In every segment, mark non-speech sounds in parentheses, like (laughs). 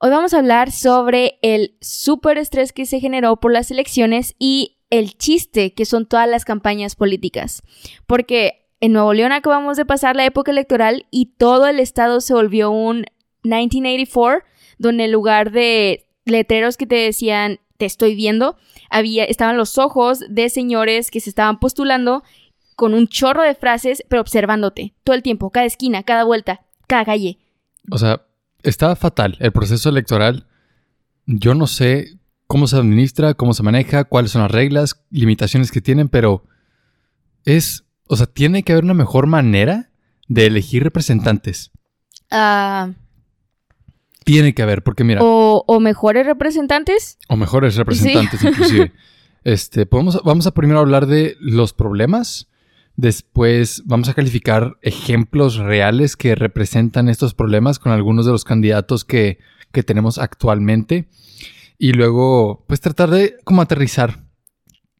Hoy vamos a hablar sobre el súper estrés que se generó por las elecciones y el chiste que son todas las campañas políticas. Porque en Nuevo León acabamos de pasar la época electoral y todo el estado se volvió un 1984, donde en lugar de letreros que te decían te estoy viendo, había, estaban los ojos de señores que se estaban postulando con un chorro de frases, pero observándote todo el tiempo, cada esquina, cada vuelta, cada calle. O sea, está fatal el proceso electoral. Yo no sé cómo se administra, cómo se maneja, cuáles son las reglas, limitaciones que tienen, pero es, o sea, tiene que haber una mejor manera de elegir representantes. Ah, Tiene que haber, porque mira, o, o mejores representantes. o mejores representantes inclusive. (laughs) Este, podemos, vamos a primero hablar de los problemas, después vamos a calificar ejemplos reales que representan estos problemas con algunos de los candidatos que, que tenemos actualmente y luego pues tratar de como aterrizar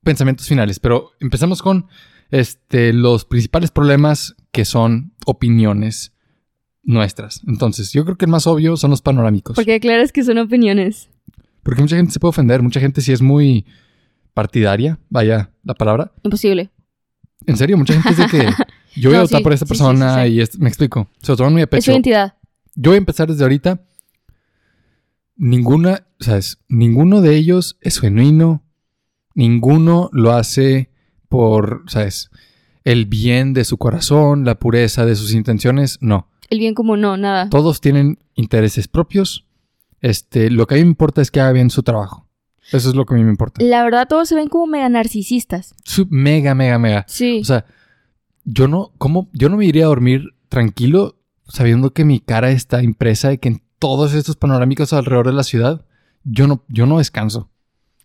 pensamientos finales, pero empezamos con este, los principales problemas que son opiniones nuestras. Entonces, yo creo que el más obvio son los panorámicos. Porque aclaras que son opiniones. Porque mucha gente se puede ofender, mucha gente sí es muy partidaria, vaya la palabra. Imposible. En serio, mucha gente dice que (laughs) yo voy a votar sí, por esta sí, persona sí, y es- me explico. Se lo toman muy a Es pecho. su identidad. Yo voy a empezar desde ahorita. Ninguna, ¿sabes? Ninguno de ellos es genuino. Ninguno lo hace por, ¿sabes? El bien de su corazón, la pureza de sus intenciones. No. El bien común, no, nada. Todos tienen intereses propios. Este, lo que a mí me importa es que haga bien su trabajo. Eso es lo que a mí me importa. La verdad, todos se ven como mega narcisistas. Mega, mega, mega. Sí. O sea, yo no, ¿cómo? Yo no me iría a dormir tranquilo sabiendo que mi cara está impresa y que en todos estos panorámicos alrededor de la ciudad, yo no, yo no descanso.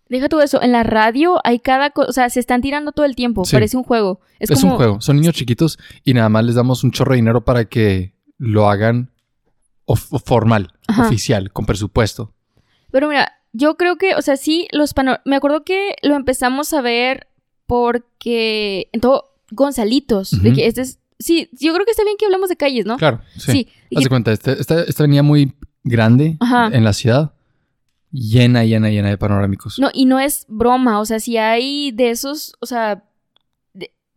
Deja todo eso. En la radio hay cada cosa. O sea, se están tirando todo el tiempo. Sí. Parece un juego. Es, Es, como. un juego. Son niños chiquitos y nada más les damos un chorro de dinero para que lo hagan of- formal, Ajá. oficial, con presupuesto. Pero mira, yo creo que, o sea, sí, los pano... Me acuerdo que lo empezamos a ver porque. En todo. Gonzalitos. De que este es. Sí, yo creo que está bien que hablemos de calles, ¿no? Claro, sí. Sí. Haz de cuenta, este- esta, esta avenida muy grande Ajá. en la ciudad, llena, llena, llena de panorámicos. No, y no es broma. O sea, si hay de esos. O sea,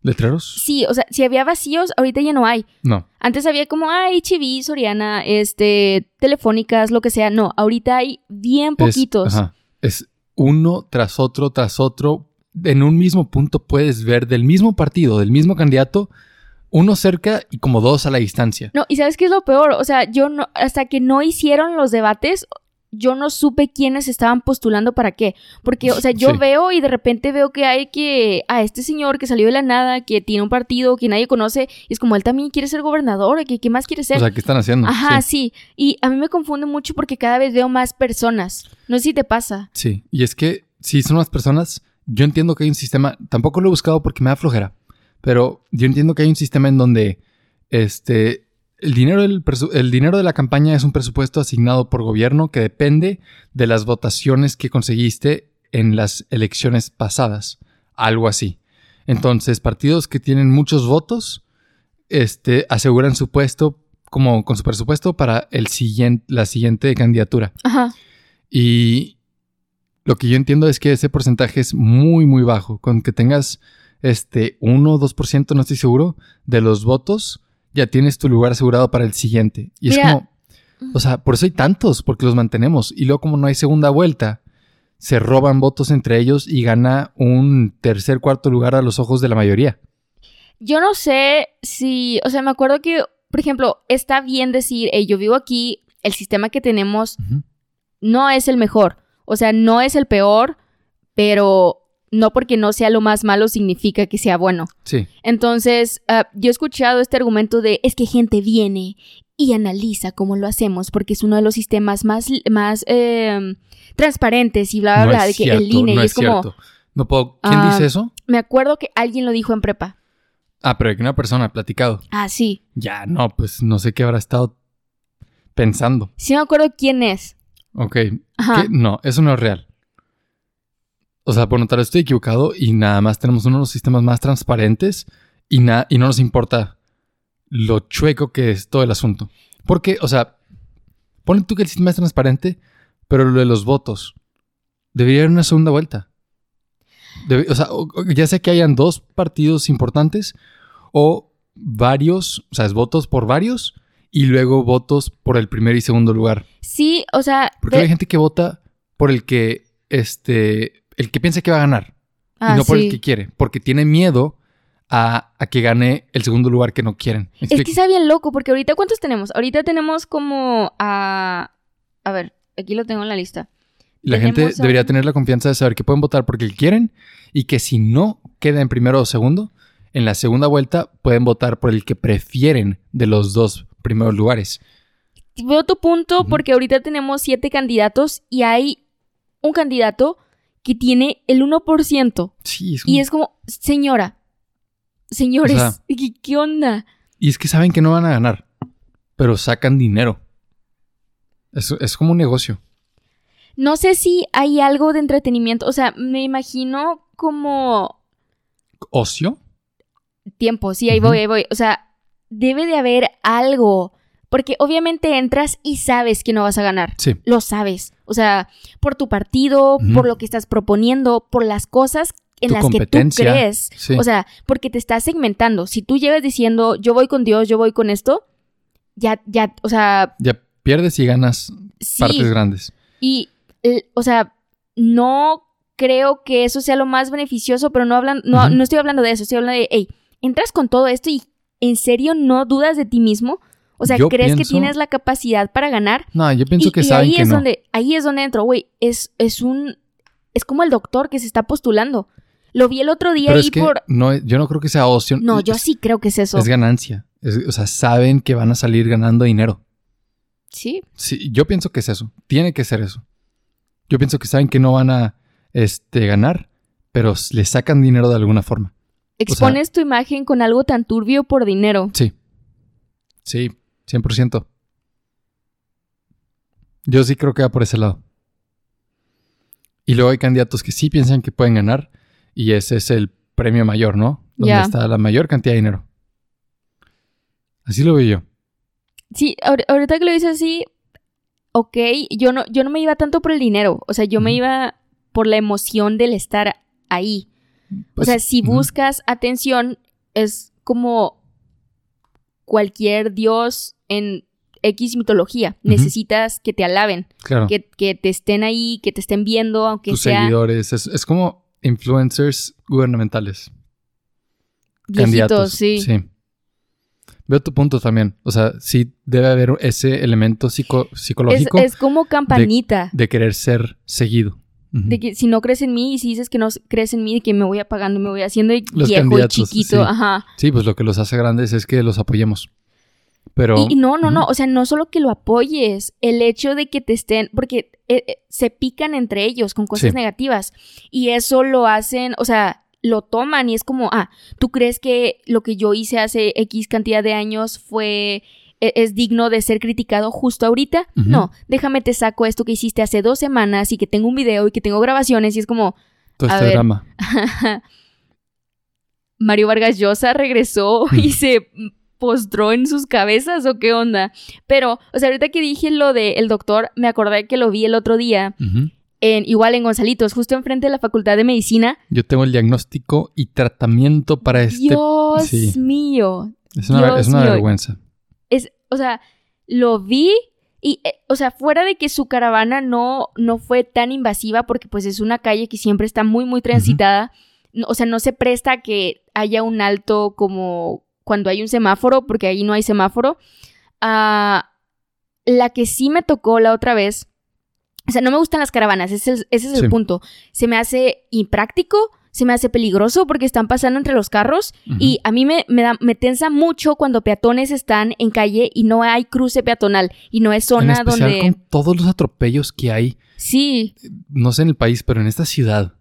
¿Letreros? sí, o sea, si había vacíos, ahorita ya no hay. No. Antes había como, ay, Chiví, Soriana, este, telefónicas, lo que sea. No, ahorita hay bien Es- poquitos. ajá. Es, uno tras otro, tras otro. En un mismo punto puedes ver del mismo partido, del mismo candidato, uno cerca y como dos a la distancia. No, y ¿sabes qué es lo peor? O sea, yo no, hasta que no hicieron los debates, yo no supe quiénes estaban postulando para qué. Porque, o sea, yo Sí. veo y de repente veo que hay que, a este señor que salió de la nada, que tiene un partido que nadie conoce, y es como él también quiere ser gobernador, ¿qué, qué más quiere ser? O sea, ¿qué están haciendo? Ajá, Sí. sí. Y a mí me confunde mucho porque cada vez veo más personas. No sé si te pasa. Sí, y es que si son las personas, yo entiendo que hay un sistema, tampoco lo he buscado porque me da flojera, pero yo entiendo que hay un sistema en donde este el dinero del el dinero de la campaña es un presupuesto asignado por gobierno que depende de las votaciones que conseguiste en las elecciones pasadas, algo así. Entonces, partidos que tienen muchos votos este aseguran su puesto como con su presupuesto para el siguiente la siguiente candidatura. Ajá. Y lo que yo entiendo es que ese porcentaje es muy, muy bajo. Con que tengas este 1 o 2%, no estoy seguro, de los votos, ya tienes tu lugar asegurado para el siguiente. Y es como, o sea, por eso hay tantos, porque los mantenemos. Y luego como no hay segunda vuelta, se roban votos entre ellos y gana un tercer, cuarto lugar a los ojos de la mayoría. Yo no sé si, o sea, me acuerdo que, por ejemplo, está bien decir, hey, yo vivo aquí, el sistema que tenemos no es el mejor. O sea, no es el peor, pero no porque no sea lo más malo significa que sea bueno. Sí. Entonces, ah, yo he escuchado este argumento de es que gente viene y analiza cómo lo hacemos porque es uno de los sistemas más, más em, transparentes y bla, bla, No bla, de que cierto, el INE no y es es como... cierto. No puedo. ¿Quién Ah, dice eso? Me acuerdo que alguien lo dijo en prepa. Ah, pero que una persona ha platicado. Ah, sí. Ya, no, pues no sé qué habrá estado pensando. Sí me acuerdo quién es. Ok. Ajá. No, eso no es real. O sea, por notar, estoy equivocado y nada más tenemos uno de los sistemas más transparentes y, na- y no nos importa lo chueco que es todo el asunto. Porque, o sea, ponle tú que el sistema es transparente, pero lo de los votos debería haber una segunda vuelta. Debe- o sea, ya sea que hayan dos partidos importantes o varios, o sea, es votos por varios y luego votos por el primer y segundo lugar. Sí, o sea... Porque de- hay gente que vota por el que, este, el que piensa que va a ganar. Ah, y no por el que quiere. Porque tiene miedo a, a que gane el segundo lugar que no quieren. ¿Me Es que está bien loco, porque ahorita ¿cuántos tenemos? Ahorita tenemos como a... A ver, aquí lo tengo en la lista. La gente a- debería tener la confianza de saber que pueden votar porque quieren y que si no queda en primero o segundo, en la segunda vuelta pueden votar por el que prefieren de los dos primeros lugares. Veo tu punto porque ahorita tenemos siete candidatos y hay un candidato que tiene el 1%. Sí, es Y como- es como, señora, señores, O sea- (laughs) ¿qué, qué onda? y es que saben que no van a ganar, pero sacan dinero. Es, es como un negocio. No sé si hay algo de entretenimiento, o sea, me imagino como ¿Ocio? tiempo, sí, ahí voy, ahí voy. O sea, debe de haber algo, porque obviamente entras y sabes que no vas a ganar. Sí. Lo sabes. O sea, por tu partido, por lo que estás proponiendo, por las cosas en Tu las que tú crees. Sí. O sea, porque te estás segmentando. Si tú llegas diciendo, yo voy con Dios, yo voy con esto, ya, ya, o sea, Ya pierdes y ganas sí. partes grandes. Y, o sea, no creo que eso sea lo más beneficioso, pero no hablan, no, no estoy hablando de eso, estoy hablando de, hey, entras con todo esto y en serio no dudas de ti mismo. O sea, Yo crees que tienes la capacidad para ganar. No, yo pienso y, que y saben ahí que es no. donde, ahí es donde entro, güey. Es, es un, es como el doctor que se está postulando. Lo vi el otro día Pero ahí es que por. no, yo no creo que sea ocio. No, yo sí creo que es eso. Es ganancia. Es- o sea, saben que van a salir ganando dinero. Sí. Sí, yo pienso que es eso. Tiene que ser eso. Yo pienso que saben que no van a este, ganar, pero le sacan dinero de alguna forma. Expones tu imagen con algo tan turbio por dinero. Sí. Sí, 100%. Yo sí creo que va por ese lado. Y luego hay candidatos que sí piensan que pueden ganar y ese es el premio mayor, ¿no? Donde está la mayor cantidad de dinero. Así lo veo yo. Sí, ahor- ahorita que lo dices así, ok, yo no, yo no me iba tanto por el dinero, o sea, yo me iba por la emoción del estar ahí. Pues, o sea, si buscas atención, es como cualquier dios en X mitología. Necesitas que te alaben, Claro. que, que te estén ahí, que te estén viendo, aunque tus sea seguidores. Es, es como influencers gubernamentales. viejitos, candidatos. sí. Veo tu punto también. O sea, sí debe haber ese elemento psico- psicológico es como campanita. de querer ser seguido. De que si no crees en mí y si dices que no crees en mí, de que me voy apagando, me voy haciendo Los viejo y chiquito, sí. ajá. Sí, pues lo que los hace grandes es que los apoyemos. Pero. Y, y no, no, no, o sea, no solo que lo apoyes, el hecho de que te estén, porque eh, eh, se pican entre ellos con cosas Sí. negativas y eso lo hacen, o sea, lo toman y es como, ah, ¿tú crees que lo que yo hice hace X cantidad de años fue, e- es digno de ser criticado justo ahorita? No, déjame te saco esto que hiciste hace dos semanas y que tengo un video y que tengo grabaciones y es como, Todo este ver. drama. (laughs) Mario Vargas Llosa regresó y se postró en sus cabezas o qué onda. Pero, o sea, ahorita que dije lo del doctor, me acordé que lo vi el otro día, Ujú. en, igual en Gonzalitos, justo enfrente de la Facultad de Medicina. Yo tengo el diagnóstico y tratamiento para este. Dios sí. mío. es una, Dios es una mío. vergüenza. Es, o sea, lo vi y, eh, o sea, fuera de que su caravana no, no fue tan invasiva, porque pues es una calle que siempre está muy, muy transitada. no- o sea, no se presta a que haya un alto como cuando hay un semáforo, porque ahí no hay semáforo. Ah, la que sí me tocó la otra vez O sea, no me gustan las caravanas, ese es, ese es el Sí. punto. Se me hace impráctico, se me hace peligroso porque están pasando entre los carros Ujú. y a mí me, me, da- me tensa mucho cuando peatones están en calle y no hay cruce peatonal y no es en zona especial donde... con todos los atropellos que hay, Sí, no sé en el país, pero en esta ciudad.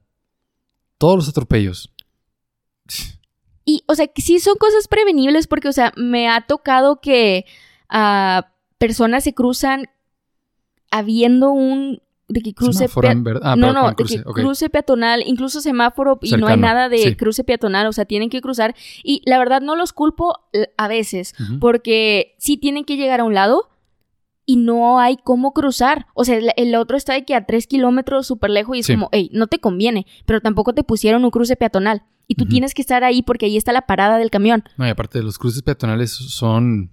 Todos los atropellos. Y, o sea, que sí son cosas prevenibles porque, o sea, me ha tocado que ah, personas se cruzan habiendo un... De que cruce... Semáforo pea- en verde. Ah, no, no, de cruce, que cruce peatonal, incluso semáforo y no hay nada de sí. cruce peatonal, o sea, tienen que cruzar. Y la verdad no los culpo eh, a veces, porque sí tienen que llegar a un lado y no hay cómo cruzar. O sea, el, el otro está de que a tres kilómetros súper lejos y es Sí. como, hey, no te conviene, pero tampoco te pusieron un cruce peatonal. Y tú tienes que estar ahí porque ahí está la parada del camión. No, y aparte, los cruces peatonales son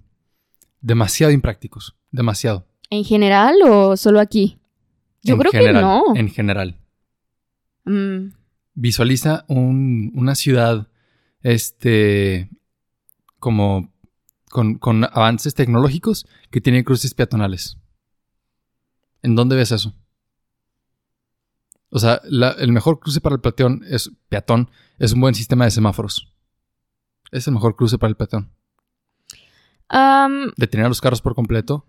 demasiado imprácticos. Demasiado. ¿En general o solo aquí? Yo En creo general, que no. En general. Mm, Visualiza un- una ciudad, este, como con, con avances tecnológicos que tiene cruces peatonales. ¿En dónde ves eso? O sea, la- el mejor cruce para el peatón es, peatón es un buen sistema de semáforos. Es el mejor cruce para el peatón. Detener a los carros por completo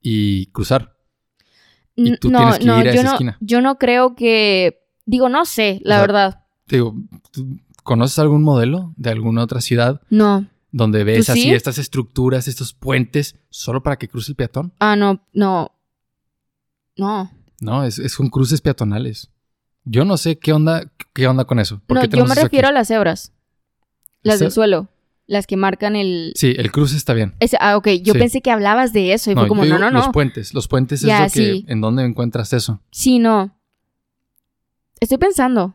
y cruzar. Y tú no, tienes que no, ir a yo esa no, esquina. yo no creo que... Digo, no sé, la sea, verdad. Digo, ¿tú ¿conoces algún modelo de alguna otra ciudad No. donde ves ¿Tú así sí? estas estructuras, estos puentes, solo para que cruce el peatón? Ah, no, no. No. No, es, es con cruces peatonales. Yo no sé qué onda, qué onda con eso. ¿Por No, qué yo me aquí? refiero a las cebras. Las del suelo. Las que marcan el... Sí, el cruce está bien. Ah, ok. Yo Sí. pensé que hablabas de eso y No, fue como, no, digo no, Los no. puentes. Los puentes Ya, es lo que... sí. ¿En dónde encuentras eso? Sí, no. Estoy pensando.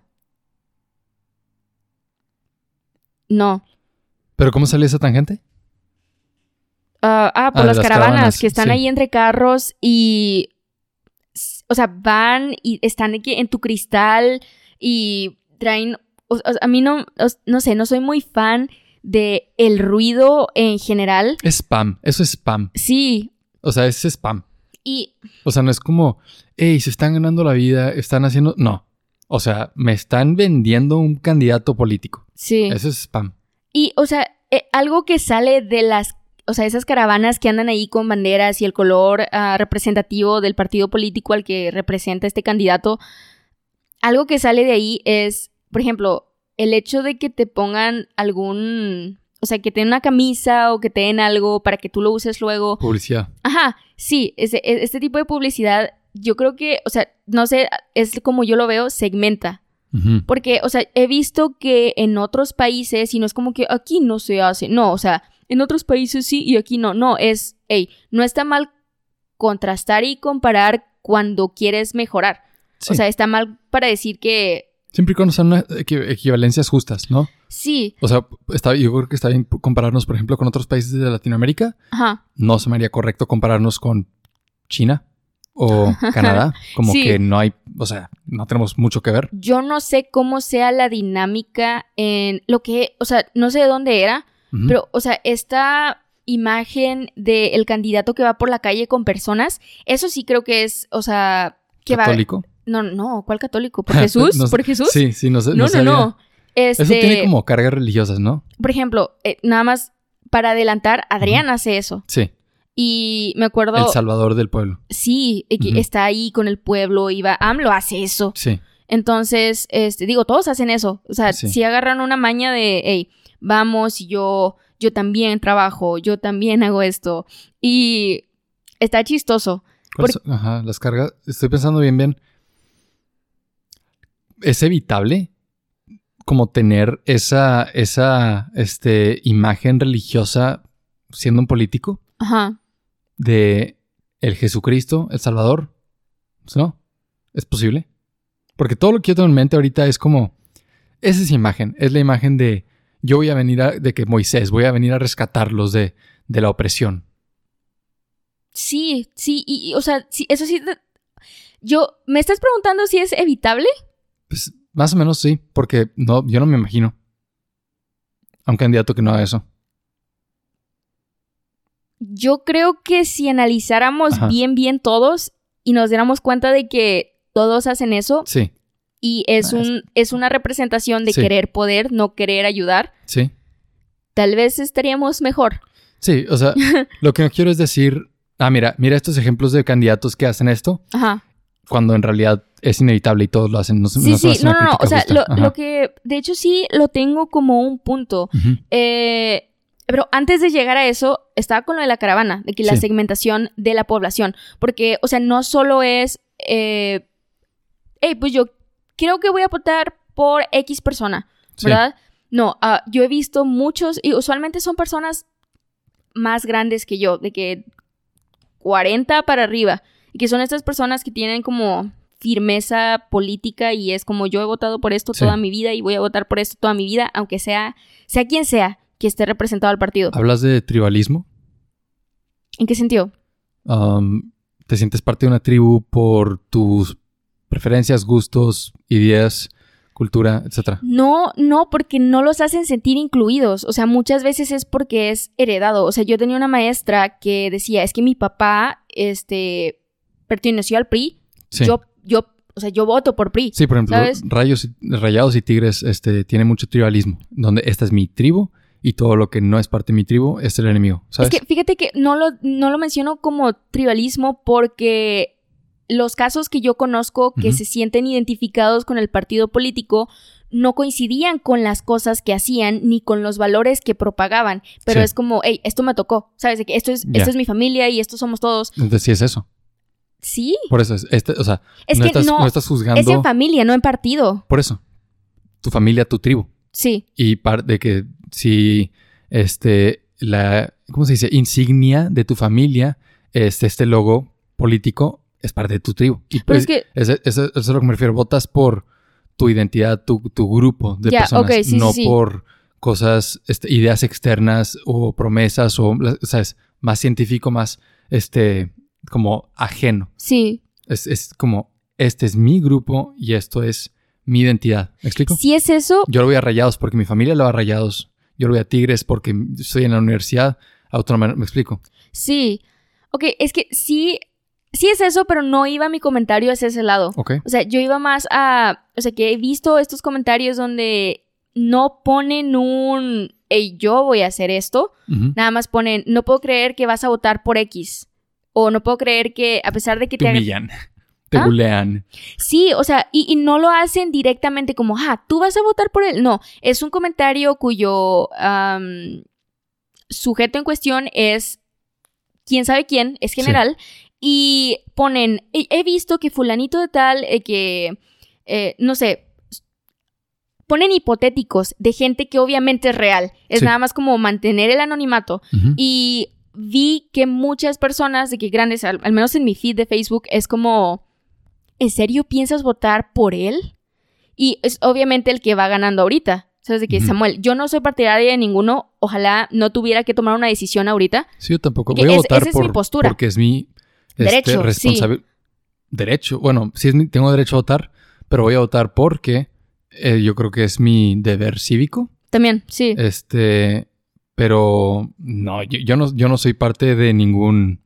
No. ¿Pero cómo sale esa tangente? Ah, ah, por Ah, las, las caravanas, caravanas, que están sí. ahí entre carros y. O sea, van y están aquí en tu cristal y traen. o- o- a mí no. no sé, no soy muy fan de el ruido en general. Es spam. Eso es spam. Sí. O sea, es spam. Y. O sea, no es como, hey, se están ganando la vida, están haciendo... No. O sea, me están vendiendo un candidato político. Sí. Eso es spam. Y, o sea, eh, algo que sale de las, o sea, esas caravanas que andan ahí con banderas y el color ah, representativo del partido político al que representa este candidato, algo que sale de ahí es, por ejemplo, el hecho de que te pongan algún, o sea, que te den una camisa o que te den algo para que tú lo uses luego. Publicidad. Ajá, sí, ese- e- este tipo de publicidad, yo creo que, o sea, no sé, es como yo lo veo, segmenta. Porque, o sea, he visto que en otros países, y no es como que aquí no se hace, no, o sea, en otros países sí y aquí no, no, es, hey, no está mal contrastar y comparar cuando quieres mejorar. Sí. O sea, está mal para decir que Siempre y cuando sean equivalencias justas, ¿no? sí, O sea, está, yo creo que está bien compararnos, por ejemplo, con otros países de Latinoamérica. ajá, No se me haría correcto compararnos con China o (laughs) Canadá. Como Sí. que no hay, o sea, no tenemos mucho que ver. yo no sé cómo sea la dinámica en lo que, o sea, no sé de dónde era, Pero, o sea, esta imagen del candidato que va por la calle con personas, eso sí creo que es, o sea, que ¿Católico? va... No, no, ¿cuál católico? (laughs) ¿Por Jesús? No. ¿Por Jesús? Sí, sí, no sé. no, no, sabía. no. Este, Eso tiene como cargas religiosas, ¿no? Por ejemplo, eh, nada más para adelantar, Adrián hace eso. Sí. Y me acuerdo... El salvador del pueblo. Sí, Ujú. está ahí con el pueblo y va... AMLO hace eso. Sí. Entonces, este, digo, todos hacen eso. O sea, Sí. si agarran una maña de, hey, vamos, y yo, yo también trabajo, yo también hago esto. Y está chistoso. Ajá, las cargas. Estoy pensando bien, bien. ¿Es evitable como tener esa, esa este, imagen religiosa siendo un político Ajá. de el Jesucristo, el Salvador? ¿No? ¿Es posible? Porque todo lo que yo tengo en mente ahorita es como, esa es imagen, es la imagen de yo voy a venir a, de que Moisés, voy a venir a rescatarlos de, de la opresión. Sí, sí, y, y, o sea, sí, eso sí. Yo, ¿me estás preguntando si es evitable? Pues más o menos sí, porque no, yo no me imagino a un candidato que no haga eso. Yo creo que si analizáramos Ajá. bien, bien todos, y nos diéramos cuenta de que todos hacen eso Sí, y es, Ah, un, es una representación de Sí. querer poder, no querer ayudar, sí. tal vez estaríamos mejor. Sí, o sea, (laughs) lo que no quiero es decir, ah, mira, mira estos ejemplos de candidatos que hacen esto, Ajá. cuando en realidad es inevitable y todos lo hacen. No, Sí, no sí, no, no, no. O sea, lo, que, de hecho, sí lo tengo como un punto. Eh, pero antes de llegar a eso, estaba con lo de la caravana, de que la segmentación de la población. Porque, o sea, no solo es, eh, hey, pues yo creo que voy a votar por X persona, Sí. ¿verdad? No, ah, yo he visto muchos, y usualmente son personas más grandes que yo, de que 40 para arriba, y que son estas personas que tienen como firmeza política y es como yo he votado por esto Sí. toda mi vida y voy a votar por esto toda mi vida, aunque sea, sea quien sea que esté representado al partido. ¿Hablas de tribalismo? ¿En qué sentido? Um, ¿Te sientes parte de una tribu por tus preferencias, gustos, ideas, cultura, etcétera? No, no, porque no los hacen sentir incluidos. O sea, muchas veces es porque es heredado. O sea, yo tenía una maestra que decía, es que mi papá, este, perteneció al PRI. Sí. Yo, yo, o sea, yo voto por PRI. Sí, por ejemplo, ¿Sabes? Rayos, y- Rayados y Tigres este, tiene mucho tribalismo, donde esta es mi tribu y todo lo que no es parte de mi tribu es el enemigo, ¿sabes? Es que fíjate que no lo, no lo menciono como tribalismo porque los casos que yo conozco que se sienten identificados con el partido político no coincidían con las cosas que hacían ni con los valores que propagaban. Pero Sí. es como, hey, esto me tocó, ¿sabes? De que esto es, esto es mi familia y estos somos todos. Entonces sí es eso. Sí, Por eso es, este, o sea, es no, que estás, no, no estás juzgando es en familia, no en partido. por eso. Tu familia, tu tribu. Sí, Y par de que si este la ¿cómo se dice? insignia de tu familia es este logo político, es parte de tu tribu. Y pero pues, es que, eso es a lo que me refiero. Votas por tu identidad, tu, tu grupo de Ya, personas, ok, sí, no sí. por cosas, este, ideas externas o promesas o, ¿sabes? Más científico, más, este, como ajeno. sí, Es, es como, este es mi grupo y esto es mi identidad. ¿Me explico? si es eso, Yo lo voy a Rayados porque mi familia lo va a Rayados. Yo lo voy a Tigres porque estoy en la universidad autónoma. ¿Me explico? sí. Ok, es que sí, sí es eso, pero no iba mi comentario hacia ese lado. Ok. O sea, yo iba más a. O sea, que he visto estos comentarios donde no ponen un. Hey, yo voy a hacer esto. Nada más ponen. No puedo creer que vas a votar por X. O no puedo creer que, a pesar de que Te te. humillan. Te ¿Ah? bulean. Sí, o sea, y, y no lo hacen directamente como, ah, tú vas a votar por él. No, es un comentario cuyo sujeto en cuestión es quién sabe quién, es general, y ponen, he, he visto que fulanito de tal, eh, que, eh, no sé, ponen hipotéticos de gente que obviamente es real, es Sí. nada más como mantener el anonimato. Ujú. Y vi que muchas personas de que grandes, al, al menos en mi feed de Facebook, es como, ¿en serio piensas votar por él? Y es obviamente el que va ganando ahorita. ¿Sabes? De que. Samuel, yo no soy partidaria de ninguno, ojalá no tuviera que tomar una decisión ahorita. Sí, yo tampoco. Voy a es- votar esa es mi postura. porque es mi este, Derecho, responsabil- Derecho. Bueno, sí es mi- tengo derecho a votar, pero voy a votar porque eh, yo creo que es mi deber cívico. También, sí. Este, pero no, yo, yo no, yo no soy parte de ningún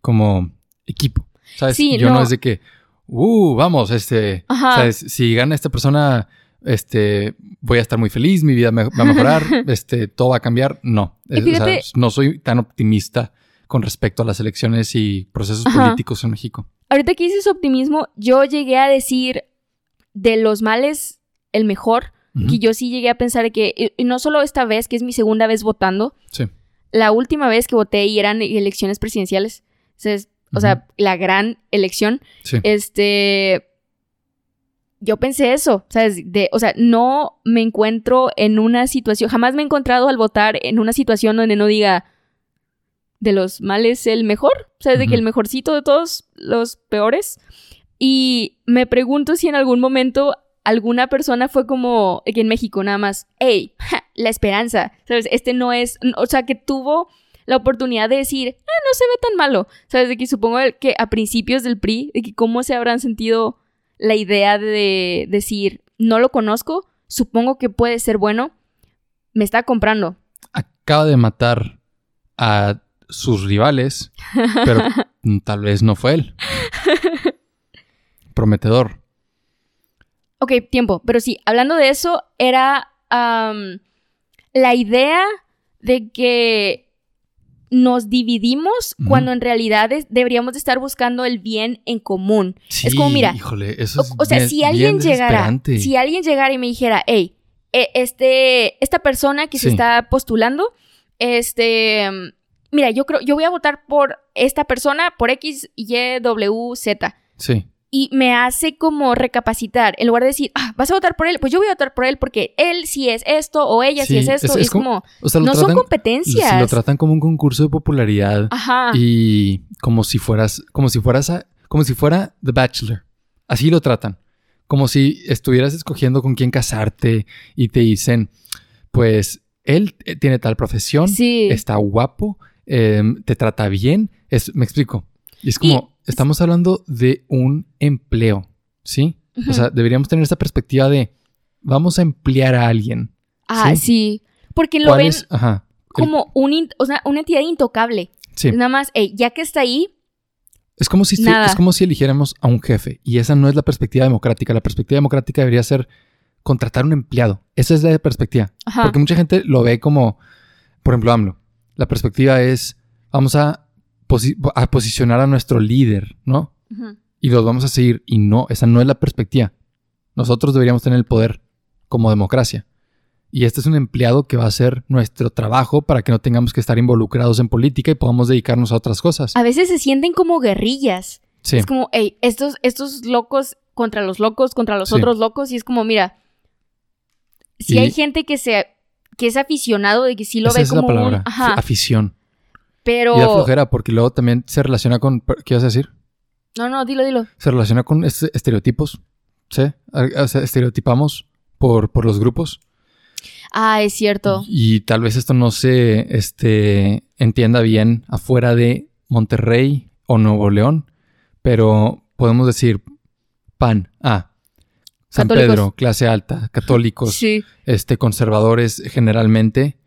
como equipo. ¿Sabes? Sí, yo no. no. es de que, uh, vamos, este, Ajá. ¿sabes? Si gana esta persona, este, voy a estar muy feliz, mi vida me- va a mejorar, (laughs) este, todo va a cambiar. No, o sea, fíjate- no soy tan optimista con respecto a las elecciones y procesos Ajá. políticos en México. Ahorita que dices optimismo, yo llegué a decir de los males el mejor. Que yo sí llegué a pensar que, y- no solo esta vez, que es mi segunda vez votando, Sí. la última vez que voté y eran elecciones presidenciales. O sea, es- o sea, la gran elección. Sí. Este. Yo pensé eso, ¿sabes? De, o sea, no me encuentro en una situación, jamás me he encontrado al votar en una situación donde no diga de los males el mejor, ¿sabes? De que el mejorcito de todos los peores. Y me pregunto si en algún momento alguna persona fue como, que en México nada más, hey, ja, la esperanza, ¿sabes? Este no es, o sea, que tuvo la oportunidad de decir, ah, no se ve tan malo, ¿sabes? De que supongo que a principios del PRI, de que cómo se habrán sentido la idea de decir, no lo conozco, supongo que puede ser bueno, me está comprando. Acaba de matar a sus rivales, pero (laughs) tal vez no fue él. (laughs) Prometedor. Ok, tiempo. Pero sí, hablando de eso, era la idea de que nos dividimos cuando en realidad es- deberíamos de estar buscando el bien en común. es como, mira, Híjole, eso o, es o sea, bien- si alguien llegara, si alguien llegara y me dijera, hey, eh, este, esta persona que se está postulando, este, mira, yo creo, yo voy a votar por esta persona por X, Y, W, Z. Sí. Y me hace como recapacitar, en lugar de decir, ah, vas a votar por él, pues yo voy a votar por él porque él sí es esto o ella sí, Sí, es esto. es- y es es como- como, O sea, lo no tratan, son competencias. si lo tratan como un concurso de popularidad Ajá. y como si fueras, como si fueras, a- como si fuera The Bachelor. Así lo tratan. Como si estuvieras escogiendo con quién casarte y te dicen, pues él eh, tiene tal profesión, Sí. está guapo, em, te trata bien. Es, me explico. Y es como, estamos hablando de un empleo, ¿sí? O sea, deberíamos tener esa perspectiva de, vamos a emplear a alguien. ah, ¿sí? sí. Porque lo ¿Cuál ven es? Ajá. El- como un, in- o sea, una entidad intocable. sí. Nada más, hey, ya que está ahí, Es como, si es como si eligiéramos a un jefe y esa no es la perspectiva democrática. La perspectiva democrática debería ser contratar un empleado. Esa es la perspectiva. ajá. Porque mucha gente lo ve como, por ejemplo, AMLO. La perspectiva es, vamos a, posi- a posicionar a nuestro líder, ¿no? Y los vamos a seguir. Y no, esa no es la perspectiva. Nosotros deberíamos tener el poder como democracia. Y este es un empleado que va a hacer nuestro trabajo para que no tengamos que estar involucrados en política y podamos dedicarnos a otras cosas. A veces se sienten como guerrillas. Sí. Es como, hey, estos, estos locos contra los locos, contra los Sí. otros locos. Y es como, mira, si Y- hay gente que se que es aficionado de que sí lo Esa ve es como la palabra. un. Ajá. Afición. Pero. Y da flojera porque luego también se relaciona con... ¿Qué ibas a decir? No, no, dilo, dilo. Se relaciona con este- estereotipos. ¿Sí? O sea, estereotipamos por, por los grupos. Ah, es cierto. Y tal vez esto no se este, entienda bien afuera de Monterrey o Nuevo León, pero podemos decir PAN, ah, San Católicos. Pedro, clase alta, católicos, Sí. este, conservadores generalmente,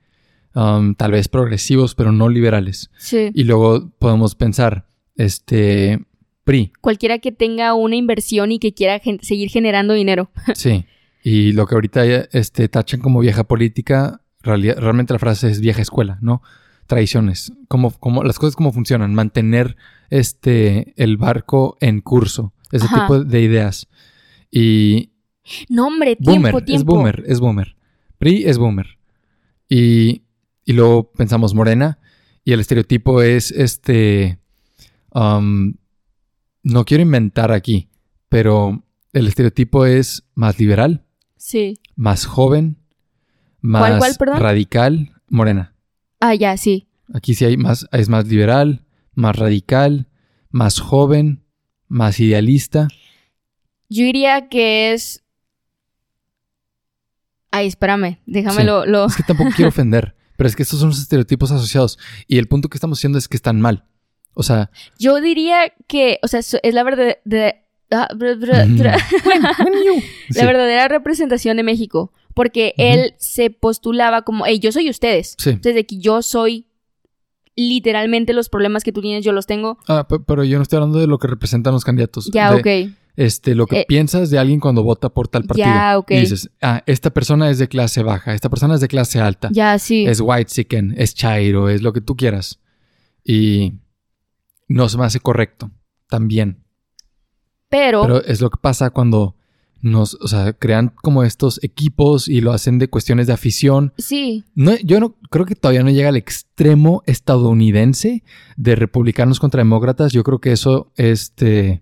um, tal vez progresivos, pero no liberales. Sí. Y luego podemos pensar, este, PRI, Cualquiera que tenga una inversión y que quiera gen- seguir generando dinero. (laughs) sí. Y lo que ahorita este, tachan como vieja política, realmente la frase es vieja escuela, ¿no? Tradiciones, cómo, las cosas cómo funcionan, mantener este, el barco en curso, ese Ajá. tipo de ideas. Y No, hombre, tiempo, boomer, tiempo. es boomer, es boomer. PRI es boomer. Y, y luego pensamos Morena y el estereotipo es este... um, no quiero inventar aquí, pero el estereotipo es más liberal, Sí. más joven, más ¿Cuál, cuál, perdón? radical, Morena. Ah, ya, sí. Aquí sí hay más, es más liberal, más radical, más joven, más idealista. Yo diría que es. Ay, espérame, déjame Sí. lo. lo- Es que tampoco quiero (laughs) ofender, pero es que estos son los estereotipos asociados. Y el punto que estamos haciendo es que están mal. O sea, Yo diría que, o sea, es la verdad de, ah, bra- bra- Ujú. bra- (laughs) sí, la verdadera representación de México, porque él se postulaba como, hey, yo soy ustedes. sí. Desde que yo soy literalmente los problemas que tú tienes, yo los tengo. Ah, pe- pero yo no estoy hablando de lo que representan los candidatos. Ya, De, ok. Este, lo que Eh, piensas de alguien cuando vota por tal partido. Ya, ok. Y dices, ah, esta persona es de clase baja, esta persona es de clase alta. Ya, sí. Es white chicken, es chairo, es lo que tú quieras. Y no se me hace correcto también. pero, Pero es lo que pasa cuando nos, o sea, crean como estos equipos y lo hacen de cuestiones de afición. sí. No, yo no creo que todavía no llega al extremo estadounidense de republicanos contra demócratas. Yo creo que eso, este,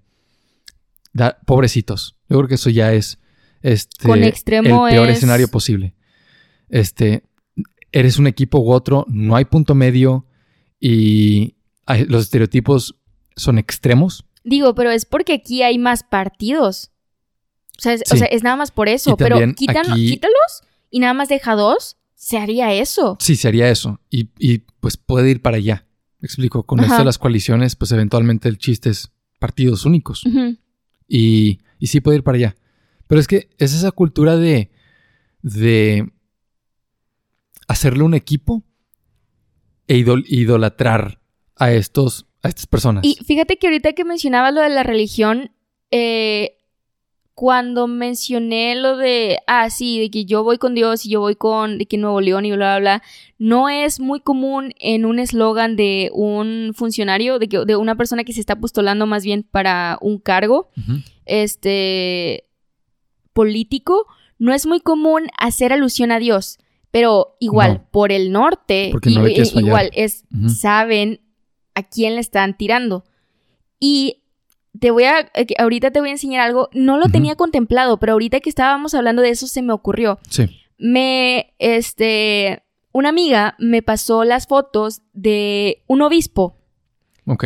da, pobrecitos. Yo creo que eso ya es, este, Con extremo el peor es- escenario posible. Este, eres un equipo u otro, no hay punto medio y hay- los estereotipos son extremos. Digo, pero es porque aquí hay más partidos. O sea, es, o sea, es nada más por eso. Y Pero aquí- quítalos y nada más deja dos, se haría eso. Sí, se haría eso. Y, y, pues puede ir para allá. Me explico. Con esto Ajá. de las coaliciones, pues eventualmente el chiste es partidos únicos. Y, y sí puede ir para allá. Pero es que es esa cultura de, de hacerle un equipo e idol- idolatrar a estos, a estas personas. Y fíjate que ahorita que mencionabas lo de la religión, eh, cuando mencioné lo de, ah, sí, de que yo voy con Dios y yo voy con, de que Nuevo León y bla, bla, bla, no es muy común en un eslogan de un funcionario, de, que, de una persona que se está postulando más bien para un cargo, este, político, no es muy común hacer alusión a Dios. Pero igual, No. por el norte, no fallar. igual es, saben a quién le están tirando. Y te voy a, eh, ahorita te voy a enseñar algo, no lo tenía contemplado, pero ahorita que estábamos hablando de eso se me ocurrió. Sí. Me, este, una amiga me pasó las fotos de un obispo. Ok.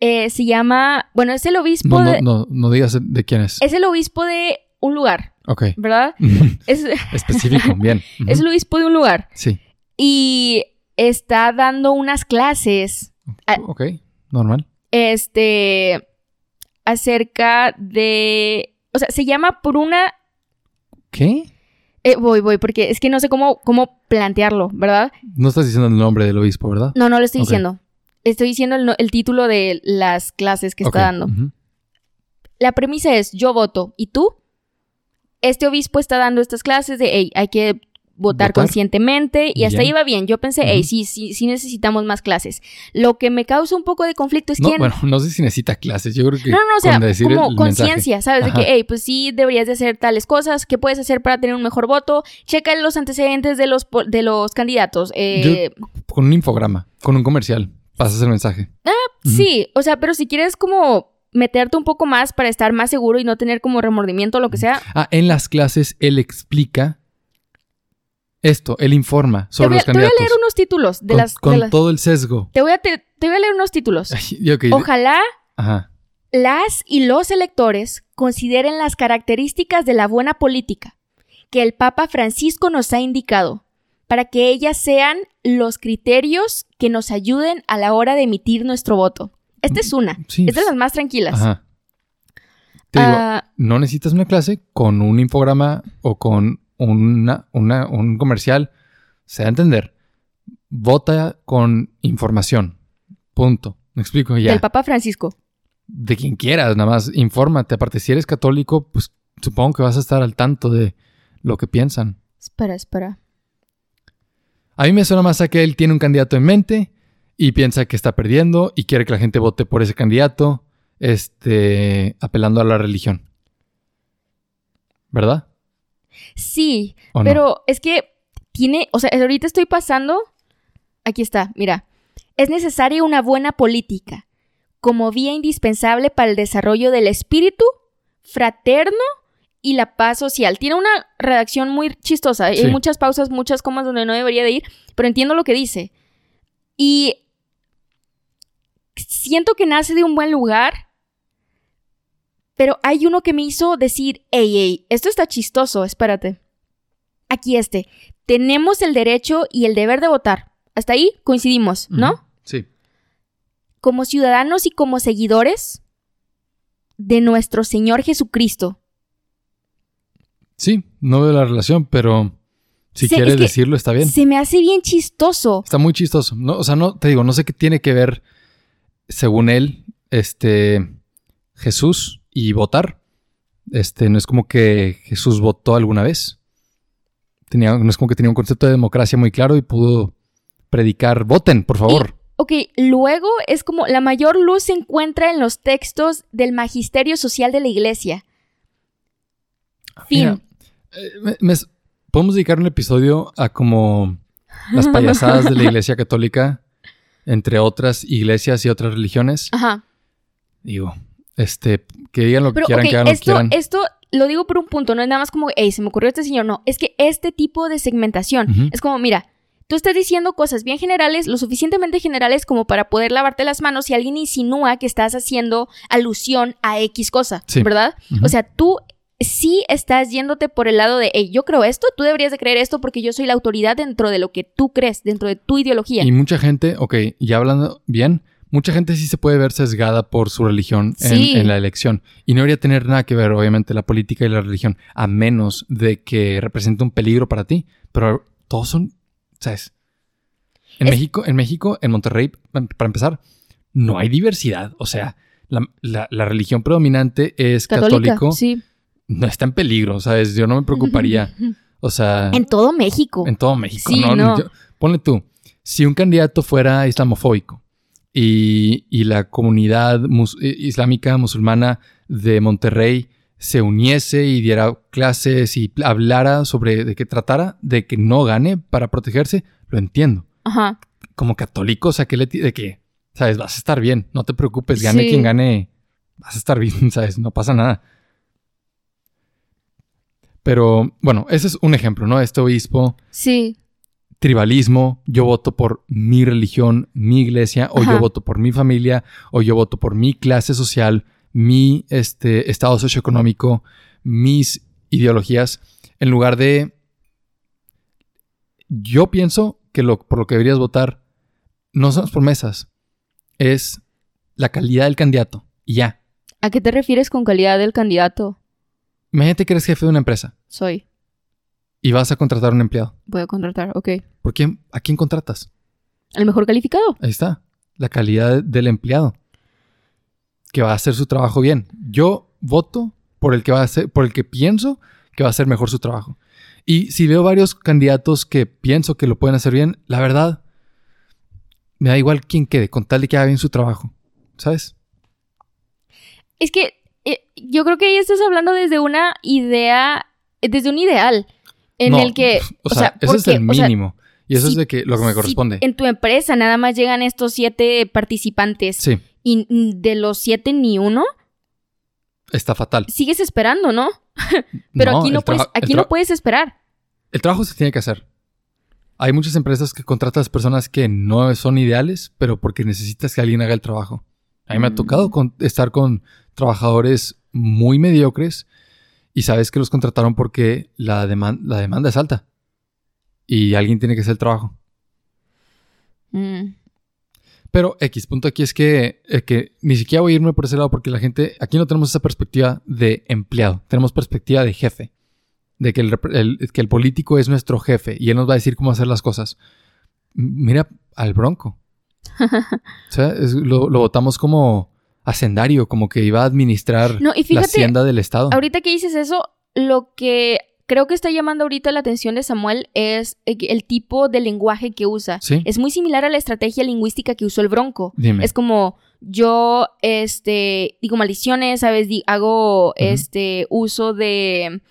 Eh, se llama, bueno, es el obispo No, no, de, no, no digas de quién es. es el obispo de un lugar, Ok. ¿verdad? (laughs) Es, Específico, (laughs) bien. Es el obispo de un lugar. Sí. Y está dando unas clases. Ok. Normal. este, acerca de, o sea, se llama por una, ¿Qué? eh, voy, voy, porque es que no sé cómo, cómo plantearlo, ¿verdad? No estás diciendo el nombre del obispo, ¿verdad? No, no lo estoy diciendo. Estoy diciendo el, título de las clases que está dando. La premisa es, yo voto, ¿y tú? Este obispo está dando estas clases de, hey, hay que votar, Votar. conscientemente y hasta ahí va bien. Yo pensé, hey, sí, sí, sí necesitamos más clases. Lo que me causa un poco de conflicto es No, quién... bueno, no sé si necesita clases. Yo creo que No, no, o sea, como conciencia, ¿sabes? De que, hey, pues sí deberías de hacer tales cosas, ¿qué puedes hacer para tener un mejor voto? Checa los antecedentes de los, de los candidatos. Eh, Con un infograma, con un comercial, pasas el mensaje. Ujú. Sí, o sea, pero si quieres como meterte un poco más para estar más seguro y no tener como remordimiento o lo que sea, Ah, en las clases él explica esto, él informa sobre voy, los te voy a candidatos. leer unos títulos de con las... de con las- todo el sesgo. te, voy a, te, te voy a leer unos títulos. (laughs) Ay, y ok, Ojalá Ajá. las y los electores consideren las características de la buena política que el Papa Francisco nos ha indicado, para que ellas sean los criterios que nos ayuden a la hora de emitir nuestro voto. Esta es una, Sí, es de las más tranquilas. Ajá. Te digo, Ah, no necesitas una clase con un infograma o con una, una- un comercial. Se da a entender. Vota con información. Punto. Me explico ya. del Papa Francisco. De quien quieras, nada más infórmate. Aparte, si eres católico, pues supongo que vas a estar al tanto de lo que piensan. Espera, espera. A mí me suena más a que él tiene un candidato en mente y piensa que está perdiendo y quiere que la gente vote por ese candidato, este, apelando a la religión. ¿Verdad? Sí, pero es que tiene, o sea, ahorita estoy pasando, aquí está, mira, es necesaria una buena política como vía indispensable para el desarrollo del espíritu fraterno y la paz social. Tiene una redacción muy chistosa, Sí. hay muchas pausas, muchas comas donde no debería de ir, pero entiendo lo que dice. Y siento que nace de un buen lugar, pero hay uno que me hizo decir, ey, ey, esto está chistoso, espérate. Aquí este. Tenemos el derecho y el deber de votar. Hasta ahí coincidimos, ¿no? Sí. Como ciudadanos y como seguidores de nuestro Señor Jesucristo. Sí, no veo la relación, pero si Sí, quieres es que decirlo está bien. Se me hace bien chistoso. Está muy chistoso. No, o sea, no, te digo, no sé qué tiene que ver, según él, este, Jesús y votar. Este, no es como que Jesús votó alguna vez. Tenía, no es como que tenía un concepto de democracia muy claro y pudo predicar, voten, por favor. Ok, luego es como la mayor luz se encuentra en los textos del magisterio social de la iglesia. Fin. Mira, eh, me- me- podemos dedicar un episodio a como las payasadas de la (laughs) iglesia católica, entre otras iglesias y otras religiones. Ajá. Digo, este, que digan lo que quieran, ok, que hagan lo que esto, quieran. esto lo digo por un punto, no es nada más como, hey, se me ocurrió este señor, no, es que este tipo de segmentación Ujú. es como, mira, tú estás diciendo cosas bien generales, lo suficientemente generales como para poder lavarte las manos si alguien insinúa que estás haciendo alusión a X cosa, Sí. ¿verdad? O sea, tú sí estás yéndote por el lado de, hey, yo creo esto, tú deberías de creer esto porque yo soy la autoridad dentro de lo que tú crees, dentro de tu ideología. Y mucha gente, ok, ya hablando bien, mucha gente sí se puede ver sesgada por su religión en, Sí. en la elección. Y no debería tener nada que ver, obviamente, la política y la religión, a menos de que represente un peligro para ti. Pero todos son, ¿sabes? En Es- México, en México, en Monterrey, pa- para empezar, no hay diversidad. O sea, la, la- la religión predominante es Católica, católico. sí. No está en peligro, ¿sabes? Yo no me preocuparía. (laughs) O sea, En todo México. en todo México. Sí, no, no. yo- ponle tú, si un candidato fuera islamofóbico y, y la comunidad mus- islámica musulmana de Monterrey se uniese y diera clases y hablara sobre de que tratara de que no gane para protegerse, lo entiendo. Ajá. Como católico, o sea, que le de que, sabes, vas a estar bien, no te preocupes, gane Sí. quien gane, vas a estar bien, (laughs) sabes, no pasa nada. Pero bueno, ese es un ejemplo, ¿no? Este obispo Sí. Tribalismo, yo voto por mi religión, mi iglesia, o Ajá. yo voto por mi familia, o yo voto por mi clase social, mi este, estado socioeconómico, mis ideologías, en lugar de... Yo pienso que lo, por lo que deberías votar no son las promesas, es la calidad del candidato. Y ya. ¿A qué te refieres con calidad del candidato? Imagínate que eres jefe de una empresa Soy. Y vas a contratar a un empleado. Voy a contratar, ok. ¿Por quién, ¿A quién contratas? ¿El mejor calificado? Ahí está. La calidad del empleado. Que va a hacer su trabajo bien. Yo voto por el que va a hacer, por el que pienso que va a hacer mejor su trabajo. Y si veo varios candidatos que pienso que lo pueden hacer bien, la verdad, me da igual quién quede, con tal de que haga bien su trabajo. ¿Sabes? Es que eh, yo creo que ahí estás hablando desde una idea, desde un ideal en No, el que, O, sea, eso es el o sea, mínimo. y eso si- es de que lo que me si corresponde. en tu empresa nada más llegan estos siete participantes Sí, y de los siete ni uno, está fatal. sigues esperando, ¿no? (laughs) Pero No, aquí, no puedes, aquí no puedes esperar. El trabajo se tiene que hacer. Hay muchas empresas que contratan a personas que no son ideales, pero porque necesitas que alguien haga el trabajo. A mí me ha Mm. tocado con- estar con trabajadores muy mediocres y sabes que los contrataron porque la, deman- la demanda es alta y alguien tiene que hacer el trabajo. Mm. Pero X, punto aquí es que, eh, que ni siquiera voy a irme por ese lado porque la gente, aquí no tenemos esa perspectiva de empleado, tenemos perspectiva de jefe, de que el, rep- el- que el político es nuestro jefe y él nos va a decir cómo hacer las cosas. Mira al Bronco. (laughs) o sea, es- lo, lo votamos como hacendario, como que iba a administrar No, y la hacienda del Estado. ahorita que dices eso, lo que creo que está llamando ahorita la atención de Samuel es eh, el tipo de lenguaje que usa. Sí. Es muy similar a la estrategia lingüística que usó el Bronco. Dime. Es como yo, este, digo maldiciones, ¿sabes? Di- hago, este, uso de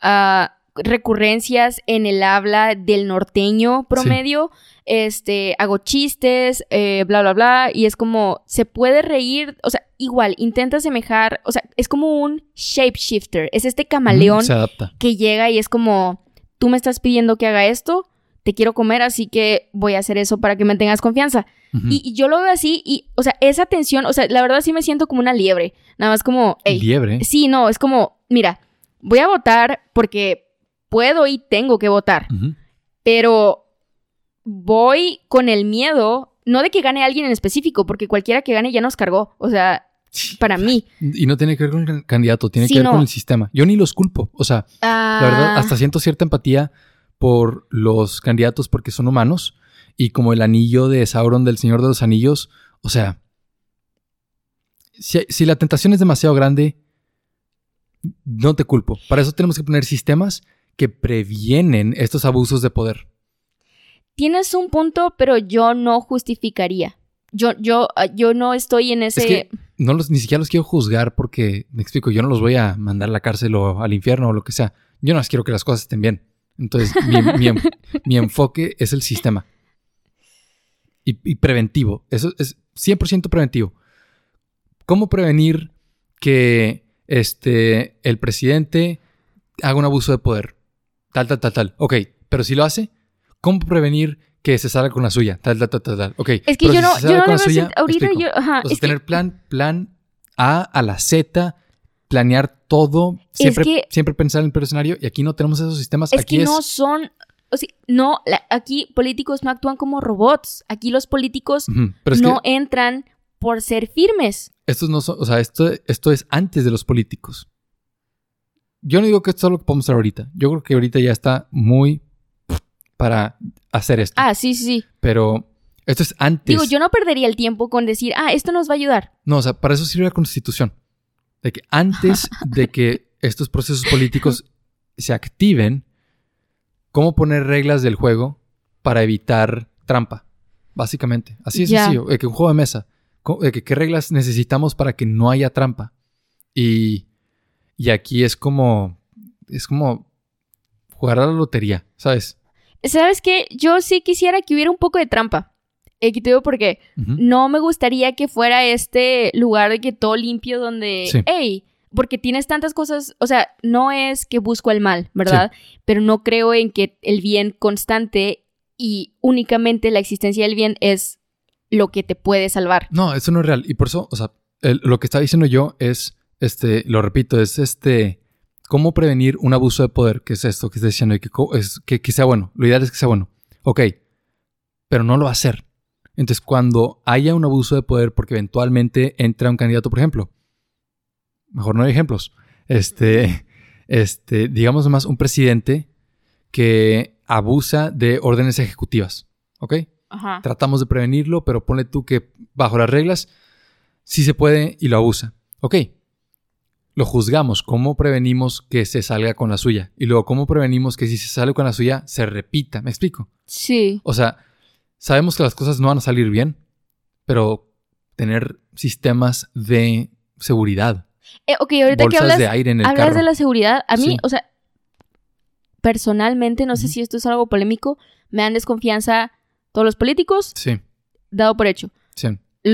ah, recurrencias en el habla del norteño promedio. Este, hago chistes, eh, bla, bla, bla. Y es como, se puede reír, o sea, igual, intenta asemejar, o sea, es como un shapeshifter. Es este camaleón que llega y es como, tú me estás pidiendo que haga esto, te quiero comer, así que voy a hacer eso para que me tengas confianza. Y yo lo veo así y, o sea, esa tensión, o sea, la verdad sí me siento como una liebre. Nada más como, hey, Liebre. sí, no, es como, mira, voy a votar porque puedo y tengo que votar, pero voy con el miedo, no de que gane alguien en específico, porque cualquiera que gane ya nos cargó, o sea, para mí. Y no tiene que ver con el candidato, tiene Sí, que ver no. con el sistema. Yo ni los culpo. O sea, La verdad, Ah, hasta siento cierta empatía por los candidatos porque son humanos y como el anillo de Sauron del Señor de los Anillos, o sea, si, si la tentación es demasiado grande, no te culpo. Para eso tenemos que poner sistemas que previenen estos abusos de poder. Tienes un punto, pero yo no justificaría. Yo, yo, ah, yo no estoy en ese. Es que no los, ni siquiera los quiero juzgar porque, me explico, yo no los voy a mandar a la cárcel o al infierno o lo que sea. Yo no quiero que las cosas estén bien. Entonces, mi, mi (laughs) enfoque es el sistema. Y, y preventivo. Eso es 100% preventivo. ¿Cómo prevenir que este, el presidente haga un abuso de poder? Tal, tal, tal, tal. Ok, pero si lo hace, ¿cómo prevenir que se salga con la suya? Tal, tal, tal, tal, tal. Ok. es que pero yo si no, se yo sale no con le la suya, Ahorita explico. yo. Ajá, O sea, es que- tener plan, plan A a la Z, planear todo, siempre, que- siempre pensar en el peor escenario. Y aquí no tenemos esos sistemas. Es aquí que es. no son. O sea, no, la- aquí políticos no actúan como robots. Aquí los políticos Pero no que entran por ser firmes. estos no son. O sea, esto, esto es antes de los políticos. Yo no digo que esto es lo que podemos hacer ahorita. Yo creo que ahorita ya está muy para hacer esto. Ah, sí, sí, sí. Pero esto es antes. Digo, yo no perdería el tiempo con decir, ah, esto nos va a ayudar. No, o sea, para eso sirve la constitución. De que antes de (laughs) que estos procesos políticos se activen, cómo poner reglas del juego para evitar trampa, básicamente. Así es sencillo, de que un juego de mesa, de que qué reglas necesitamos para que no haya trampa. Y, y aquí es como, es como jugar a la lotería, ¿sabes? ¿Sabes qué? Yo sí quisiera que hubiera un poco de trampa. Aquí te digo por qué. Ujú. No me gustaría que fuera este lugar de que todo limpio donde, Sí. hey, porque tienes tantas cosas, o sea, no es que busco el mal, ¿verdad? Pero no creo en que el bien constante y únicamente la existencia del bien es lo que te puede salvar. No, eso no es real. Y por eso, o sea, el- lo que estaba diciendo yo es, este, lo repito, es este, cómo prevenir un abuso de poder, que es esto que estoy diciendo, y que, es, que, que sea bueno. Lo ideal es que sea bueno. Ok, pero no lo va a hacer. Entonces, cuando haya un abuso de poder, porque eventualmente entra un candidato, por ejemplo, mejor no hay ejemplos, este, (laughs) este, digamos más un presidente que abusa de órdenes ejecutivas, ¿ok? Ajá. tratamos de prevenirlo, pero ponle tú que bajo las reglas sí se puede y lo abusa. Ok, lo juzgamos. ¿Cómo prevenimos que se salga con la suya? Y luego, ¿cómo prevenimos que si se sale con la suya se repita? ¿Me explico? Sí. O sea, sabemos que las cosas no van a salir bien, pero tener sistemas de seguridad, Eh, ok, ahorita que bolsas hablas, de aire en el hablas carro. de la seguridad, a mí, Sí. o sea, personalmente, no sé si esto es algo polémico, me dan desconfianza todos los políticos, Sí, dado por hecho, sí.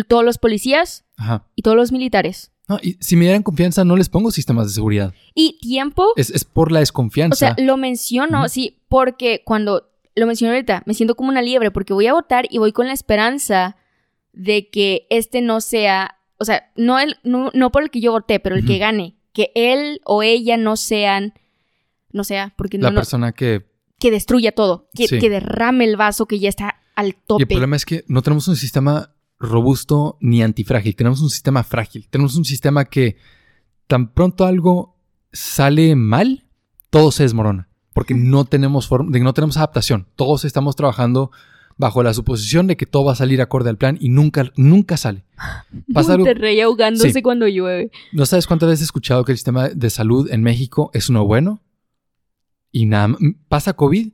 todos los policías Ajá. y todos los militares. No, y si me dieran confianza, no les pongo sistemas de seguridad. Y tiempo, Es, es por la desconfianza. o sea, lo menciono, sí, porque cuando lo menciono ahorita, me siento como una liebre, porque voy a votar y voy con la esperanza de que este no sea, o sea, no, el, no, no por el que yo voté, pero el que gane, que él o ella no sean, no sea, porque la no, no- persona que que destruya todo, que, Sí. que derrame el vaso que ya está al Y tope. el problema es que no tenemos un sistema robusto ni antifrágil. Tenemos un sistema frágil. Tenemos un sistema que tan pronto algo sale mal, todo se desmorona. Porque no tenemos forma, de no tenemos adaptación. Todos estamos trabajando bajo la suposición de que todo va a salir acorde al plan y nunca, nunca sale. (laughs) Pasa algo- Monterrey ahogándose Sí. cuando llueve. ¿No sabes cuántas veces he escuchado que el sistema de salud en México es uno bueno? Y nada, pasa COVID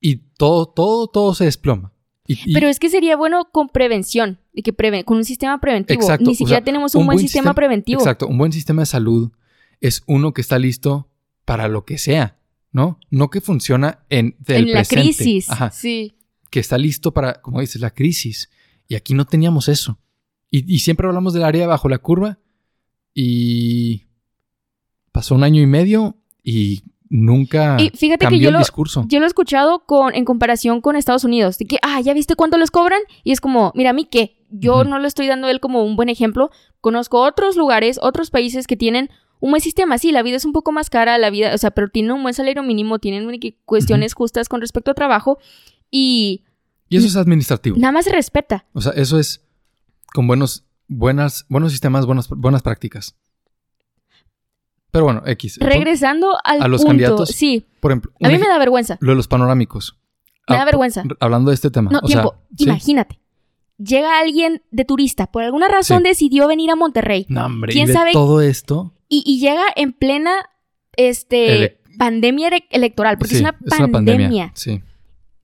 y todo, todo, todo se desploma. Y- y- Pero es que sería bueno con prevención, y que preve- con un sistema preventivo. Exacto, Ni o siquiera sea, tenemos un, buen sistema, preventivo. Exacto, un buen sistema de salud es uno que está listo para lo que sea, ¿no? No que funciona en del en la presente. crisis. Ajá, Sí. que está listo para, como dices, la crisis. Y aquí no teníamos eso. Y, y siempre hablamos del área bajo la curva y pasó un año y medio y nunca Y fíjate que cambió yo el lo, discurso. yo lo he escuchado con, en comparación con Estados Unidos. De que, ah, ¿ya viste cuánto les cobran? Y es como, mira, a mí qué. Yo no lo estoy dando a él como un buen ejemplo. Conozco otros lugares, otros países que tienen un buen sistema. Sí, la vida es un poco más cara, la vida, o sea, pero tienen un buen salario mínimo, tienen cuestiones justas con respecto a trabajo y y eso es administrativo. nada más se respeta. O sea, eso es con buenos, buenas, buenos sistemas, buenas, buenas prácticas. Pero bueno, X. Regresando al a los punto, candidatos, sí, Por ejemplo, a mí me da vergüenza. lo de los panorámicos. Me da Ah, vergüenza. Hablando de este tema. No, o sea, tiempo. ¿sí? Imagínate. Llega alguien de turista, por alguna razón Sí. decidió venir a Monterrey No, hombre, ¿Quién y de sabe? todo esto. y, y llega en plena este Ele- pandemia ele- electoral, porque sí, es una pandemia. Sí.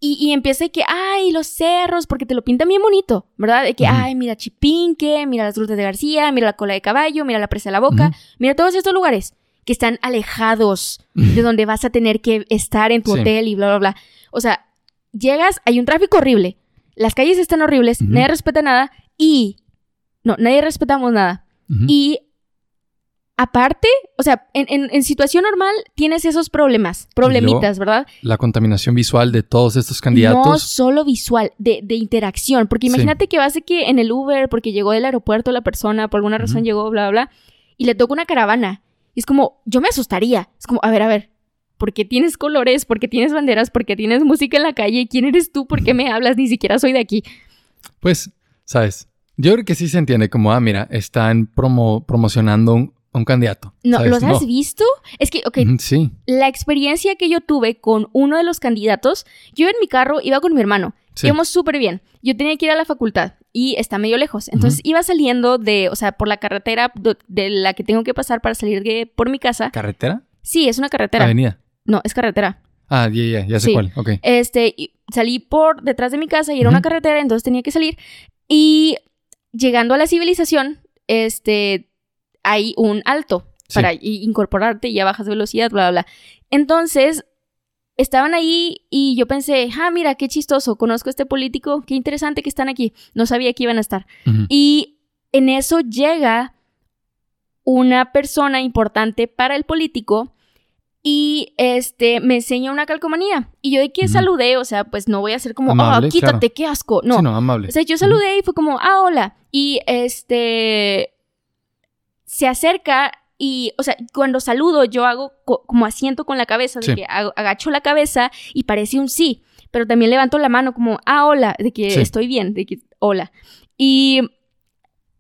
Y, y empieza de que, ay, los cerros, porque te lo pintan bien bonito, ¿verdad? De que, Ujú. ay, mira Chipinque, mira las grutas de García, mira la cola de caballo, mira la presa de la boca, Ujú. mira todos estos lugares que están alejados de donde vas a tener que estar en tu Sí. hotel y bla, bla, bla. O sea, llegas, hay un tráfico horrible, las calles están horribles, nadie respeta nada y... No, nadie respetamos nada. Y aparte, o sea, en, en- en situación normal tienes esos problemas, problemitas, ¿verdad? La contaminación visual de todos estos No candidatos. solo visual, de, de interacción. Porque Sí. imagínate que vas de que en el Uber, porque llegó del aeropuerto la persona, por alguna razón llegó, bla, bla, bla, y le toca una caravana. Y es como, yo me asustaría. Es como, a ver, a ver, ¿por qué tienes colores? ¿Por qué tienes banderas? ¿Por qué tienes música en la calle? ¿Quién eres tú? ¿Por qué me hablas? Ni siquiera soy de aquí. Pues, ¿sabes? Yo creo que sí se entiende como, ah, mira, están promo- promocionando un- a un candidato. No, ¿sabes? ¿los has No. visto? Es que, ok, Sí. la experiencia que yo tuve con uno de los candidatos, yo en mi carro iba con mi hermano, Sí. íbamos súper bien. Yo tenía que ir a la facultad y está medio lejos. Entonces iba saliendo de, o sea, por la carretera de la que tengo que pasar para salir de, por mi casa. ¿Carretera? Sí, es una carretera. Avenida. No, es carretera. Ah, ya, ya, ya sé Sí. cuál. Ok. Este, y salí por detrás de mi casa y era una carretera, entonces tenía que salir. Y llegando a la civilización, este, hay un alto Sí. para incorporarte y ya bajas velocidad, bla, bla, bla. Entonces, estaban ahí y yo pensé, ah, mira, qué chistoso, conozco a este político, qué interesante que están aquí. No sabía que iban a estar. Ujú. Y en eso llega una persona importante para el político y este me enseña una calcomanía. Y yo de que saludé, o sea, pues no voy a ser como, Amable, ah, quítate, claro. qué asco. No. Sí, no, amable. O sea, yo saludé y fue como, ah, hola. Y este se acerca y, o sea, cuando saludo yo hago co- como asiento con la cabeza, de Sí. que agacho la cabeza y parece un sí, pero también levanto la mano como, ah, hola, de que Sí. estoy bien, de que, hola. Y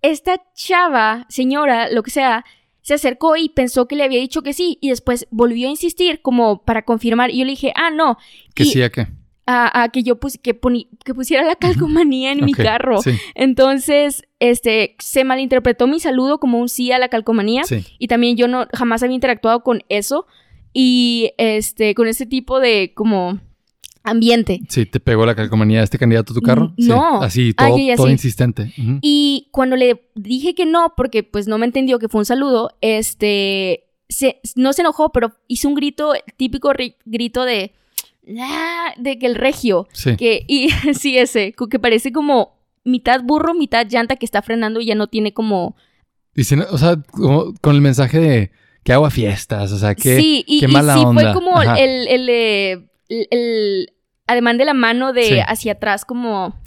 esta chava, señora, lo que sea, se acercó y pensó que le había dicho que sí y después volvió a insistir como para confirmar y yo le dije, ah, no, ¿Que y- sí a qué? A, a que yo pus- que, poni- que pusiera la calcomanía en mi carro. Sí, Entonces, este, se malinterpretó mi saludo como un sí a la calcomanía sí. y también yo no jamás había interactuado con eso y este con ese tipo de como ambiente. Sí, te pegó la calcomanía de este candidato a tu carro. Sí, no. Así, todo, insistente. Y cuando le dije que no porque pues no me entendió que fue un saludo, este se, no se enojó, pero hizo un grito, típico ri- grito de "Ah", de que el regio Sí. que y (laughs) sí ese, que parece como mitad burro, mitad llanta que está frenando y ya no tiene como o sea, como con el mensaje de que hago a fiestas, o sea, que sí, y, qué y mala sí onda. fue como Ajá. el, el, eh, el, el ademán de la mano de Sí. hacia atrás, como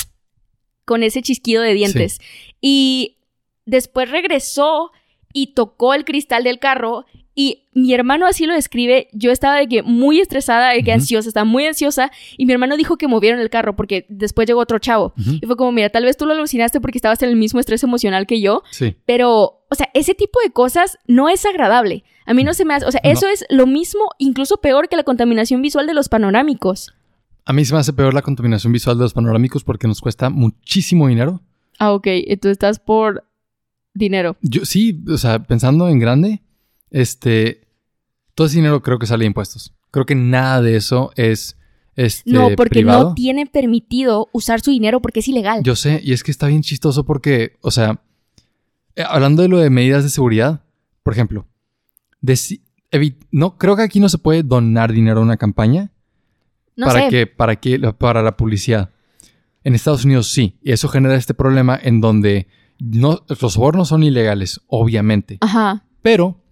con ese chisquido de dientes. Y después regresó y tocó el cristal del carro. Y mi hermano así lo describe. Yo estaba de que muy estresada, de que ansiosa, estaba muy ansiosa. Y mi hermano dijo que movieron el carro porque después llegó otro chavo. Y fue como, mira, tal vez tú lo alucinaste porque estabas en el mismo estrés emocional que yo. Sí. Pero, o sea, ese tipo de cosas no es agradable. A mí no se me hace, o sea, No. eso es lo mismo, incluso peor que la contaminación visual de los panorámicos. A mí se me hace peor la contaminación visual de los panorámicos porque nos cuesta muchísimo dinero. Ah, ok, tú estás por dinero. Yo sí, o sea, pensando en grande, este, todo ese dinero creo que sale de impuestos. Creo que nada de eso es, este, No, porque privado. no tiene permitido usar su dinero porque es ilegal. Yo sé, y es que está bien chistoso porque, o sea, eh, hablando de lo de medidas de seguridad, por ejemplo, evi- no, creo que aquí no se puede donar dinero a una campaña no para sé. que, para que, para la publicidad. En Estados Unidos sí, y eso genera este problema en donde no, los sobornos son ilegales, obviamente, Ajá. pero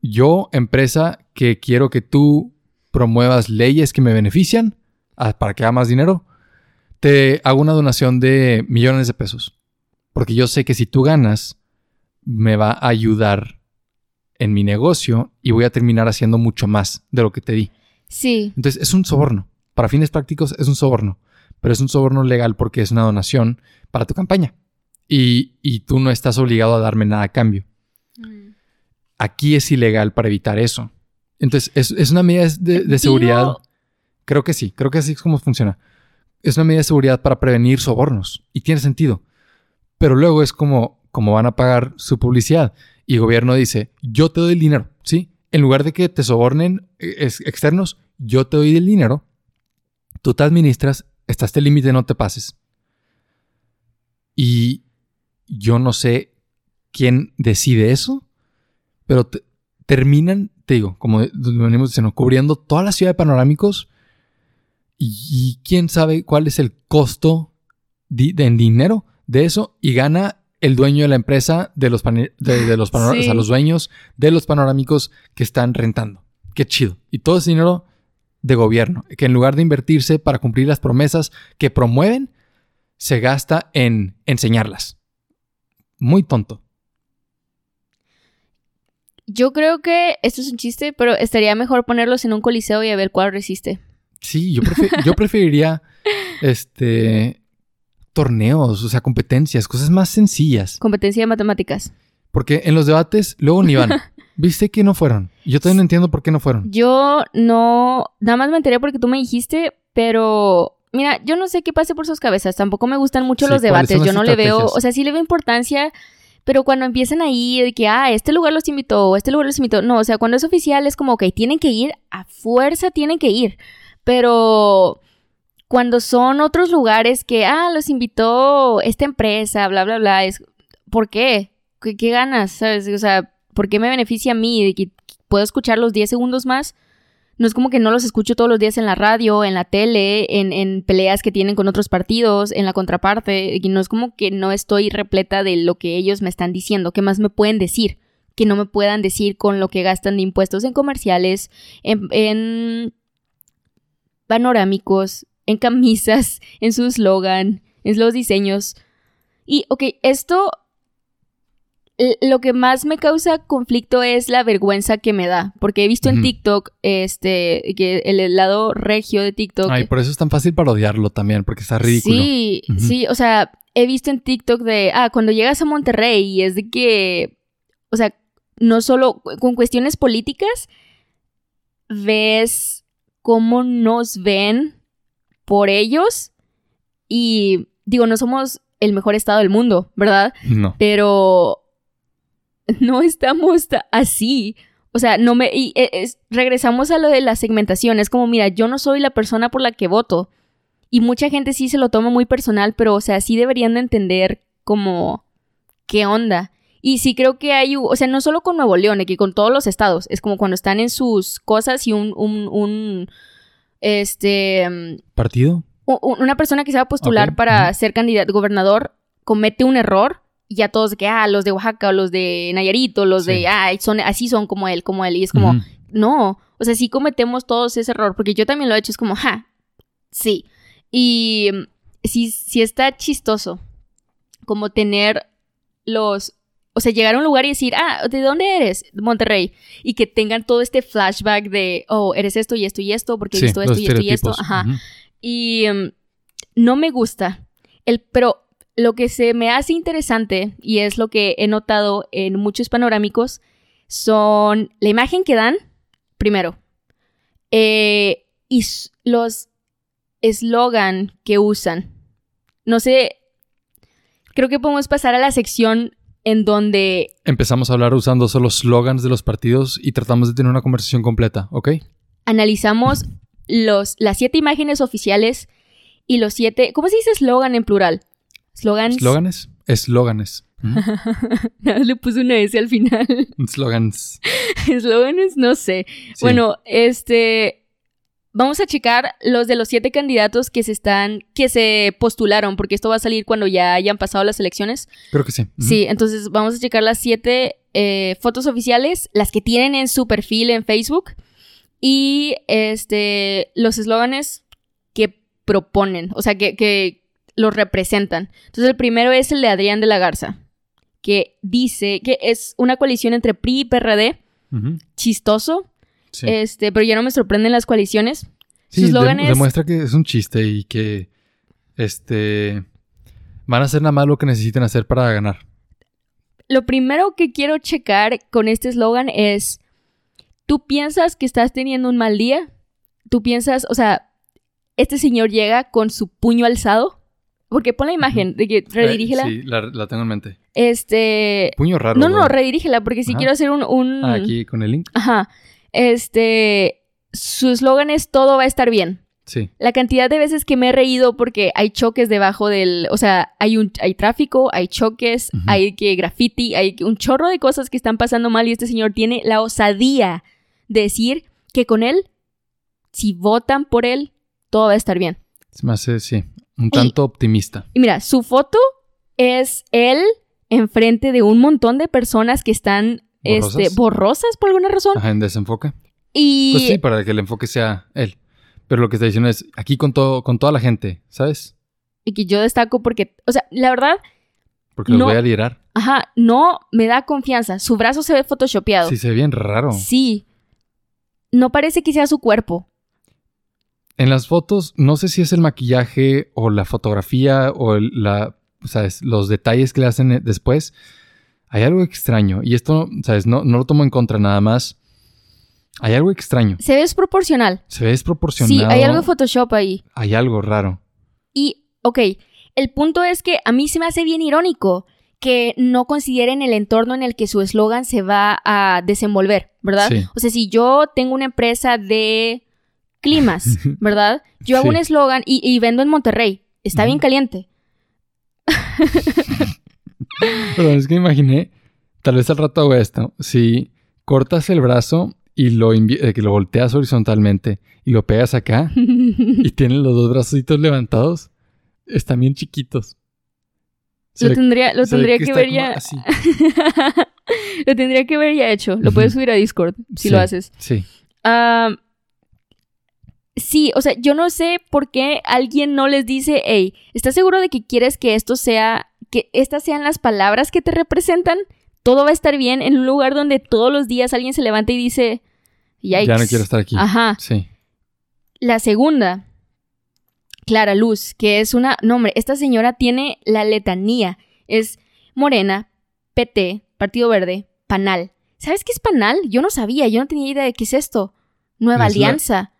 yo, empresa que quiero que tú promuevas leyes que me benefician ah, para que haga más dinero, te hago una donación de millones de pesos. Porque yo sé que si tú ganas, me va a ayudar en mi negocio y voy a terminar haciendo mucho más de lo que te di. Sí. Entonces es un soborno. Para fines prácticos es un soborno. Pero es un soborno legal porque es una donación para tu campaña. Y, y tú no estás obligado a darme nada a cambio. Aquí es ilegal para evitar eso. Entonces, es, es una medida de, seguridad. Creo que sí, creo que así es como funciona. Es una medida de seguridad para prevenir sobornos. Y tiene sentido. Pero luego es como, como van a pagar su publicidad. Y el gobierno dice, yo te doy el dinero, ¿sí? En lugar de que te sobornen es- externos, yo te doy el dinero. Tú te administras, hasta este límite no te pases. Y yo no sé quién decide eso, pero te- terminan, te digo, como venimos diciendo, cubriendo toda la ciudad de panorámicos y, y quién sabe cuál es el costo di- de, en dinero de eso y gana el dueño de la empresa de los, de, de los panorámicos, Sí. o sea, los dueños de los panorámicos que están rentando. Qué chido. Y todo ese dinero de gobierno, que en lugar de invertirse para cumplir las promesas que promueven, se gasta en enseñarlas. Muy tonto. Yo creo que esto es un chiste, pero estaría mejor ponerlos en un coliseo y a ver cuál resiste. Sí, yo, prefe- yo (laughs) preferiría este torneos, o sea, competencias, cosas más sencillas. Competencia de matemáticas. Porque en los debates luego ni van. (laughs) ¿Viste que no fueron? Yo todavía no entiendo por qué no fueron. Yo no, nada más me enteré porque tú me dijiste, pero mira, yo no sé qué pase por sus cabezas. Tampoco me gustan mucho Sí, los ¿cuáles debates. Yo no le veo, o sea, sí le veo importancia, pero cuando empiezan ahí de que, ah, este lugar los invitó, este lugar los invitó. No, o sea, cuando es oficial es como, ok, tienen que ir, a fuerza tienen que ir. Pero cuando son otros lugares que, ah, los invitó esta empresa, bla, bla, bla, es, ¿por qué? ¿Qué, qué ganas? ¿Sabes? O sea, ¿por qué me beneficia a mí de que puedo escuchar los 10 segundos más? No es como que no los escucho todos los días en la radio, en la tele, en, en peleas que tienen con otros partidos, en la contraparte. Y no es como que no estoy repleta de lo que ellos me están diciendo. ¿Qué más me pueden decir? Que no me puedan decir con lo que gastan de impuestos en comerciales, en, en panorámicos, en camisas, en su eslogan, en los diseños. Y, ok, esto lo que más me causa conflicto es la vergüenza que me da, porque he visto en. TikTok, este, que el lado regio de TikTok. Ay, por eso es tan fácil parodiarlo también, porque está ridículo. Sí, sí, o sea, he visto en TikTok de, ah, cuando llegas a Monterrey y es de que, o sea, no solo con cuestiones políticas, ves cómo nos ven por ellos y digo, no somos el mejor estado del mundo, ¿verdad? No. pero no estamos ta- así. O sea, no me. Y eh, es- regresamos a lo de la segmentación. Es como, mira, yo no soy la persona por la que voto. Y mucha gente sí se lo toma muy personal, pero, o sea, sí deberían de entender como. ¿Qué onda? Y sí creo que hay. O sea, no solo con Nuevo León, aquí con todos los estados. Es como cuando están en sus cosas y un. un, un este. ¿Partido? una persona que se va a postular para ser candidato gobernador comete un error y ya todos de que ah los de Oaxaca o los de Nayarit o los Sí. de ah son así son como él como él y es como no o sea sí cometemos todos ese error porque yo también lo he hecho es como ja sí y mm, sí sí está chistoso como tener los o sea, llegar a un lugar y decir, ah, ¿de dónde eres? Monterrey. Y que tengan todo este flashback de, oh, eres esto y esto y esto, porque he Sí, visto esto y esto y esto. Ajá. Y em, no me gusta. El, pero lo que se me hace interesante, y es lo que he notado en muchos panorámicos, son la imagen que dan, primero, eh, y los eslogan que usan. No sé, creo que podemos pasar a la sección en donde Empezamos a hablar usando solo slogans de los partidos y tratamos de tener una conversación completa, ¿ok? analizamos los, las siete imágenes oficiales y los siete, ¿cómo se dice eslogan en plural? Slogans. ¿Slóganes? Eslóganes. (laughs) Nada le puse una S al final. (laughs) Slogans. Eslóganes, no sé. Sí. Bueno, este. Vamos a checar los de los siete candidatos que se están. que se postularon, porque esto va a salir cuando ya hayan pasado las elecciones. Creo que sí. Sí, entonces vamos a checar las siete eh, fotos oficiales, las que tienen en su perfil en Facebook. Y este. los eslóganes que proponen. O sea, que, que los representan. Entonces, el primero es el de Adrián de la Garza. Que dice que es una coalición entre PRI y PRD. Chistoso. Sí. Este, pero ya no me sorprenden las coaliciones. Sí, Su de- es- demuestra que es un chiste y que este van a hacer nada más lo que necesiten hacer para ganar. Lo primero que quiero checar con este eslogan es, ¿tú piensas que estás teniendo un mal día? ¿Tú piensas, o sea, este señor llega con su puño alzado? Porque pon la imagen de que redirígela. Eh, sí, la, la tengo en mente. Este... Puño raro. No, no, güey. redirígela porque si quiero hacer un... un- Ah, aquí con el link. Ajá. Este... Su eslogan es todo va a estar bien. Sí. La cantidad de veces que me he reído porque hay choques debajo del, o sea, hay un hay tráfico, hay choques, hay que graffiti, hay un chorro de cosas que están pasando mal y este señor tiene la osadía de decir que con él si votan por él todo va a estar bien. Se me hace, sí, un tanto optimista. Y mira, su foto es él enfrente de un montón de personas que están ¿Borrosas? este borrosas por alguna razón Ajá, en desenfoque. y Pues sí, para que el enfoque sea él. Pero lo que está diciendo es aquí con todo, con toda la gente, ¿sabes? y que yo destaco porque, o sea, la verdad, Porque los No. voy a liderar. ajá, no me da confianza. Su brazo se ve photoshopeado. Sí, se ve bien raro. Sí. No parece que sea su cuerpo. En las fotos, no sé si es el maquillaje o la fotografía o el- la, los detalles que le hacen eh, después. hay algo extraño. Y esto, ¿sabes? No, no lo tomo en contra nada más. Hay algo extraño. Se ve desproporcional. Se ve desproporcionado. Sí, hay algo de Photoshop ahí. Hay algo raro. Y, ok, el punto es que a mí se me hace bien irónico que no consideren el entorno en el que su eslogan se va a desenvolver, ¿verdad? Sí. O sea, si yo tengo una empresa de climas, ¿verdad? Yo hago Sí. un eslogan y, y vendo en Monterrey. Está bien caliente. (laughs) Pero es que imaginé, tal vez al rato hago esto. Si cortas el brazo y lo, eh, que lo volteas horizontalmente y lo pegas acá y (laughs) tienes los dos bracitos levantados, están bien chiquitos. Se Lo tendría, lo tendría que, ver ya. (laughs) lo tendría que ver ya hecho. Lo puedes subir a Discord si Sí, lo haces. Sí. Ah, sí, o sea, yo no sé por qué alguien no les dice, hey, ¿estás seguro de que quieres que esto sea, que estas sean las palabras que te representan? Todo va a estar bien en un lugar donde todos los días alguien se levanta y dice, Yikes. Ya no quiero estar aquí. Ajá. Sí. La segunda, Clara Luz, que es una... No, hombre, esta señora tiene la letanía. Es Morena, PT, Partido Verde, Panal. ¿Sabes qué es Panal? Yo no sabía, yo no tenía idea de qué es esto. Nueva Es la- Alianza.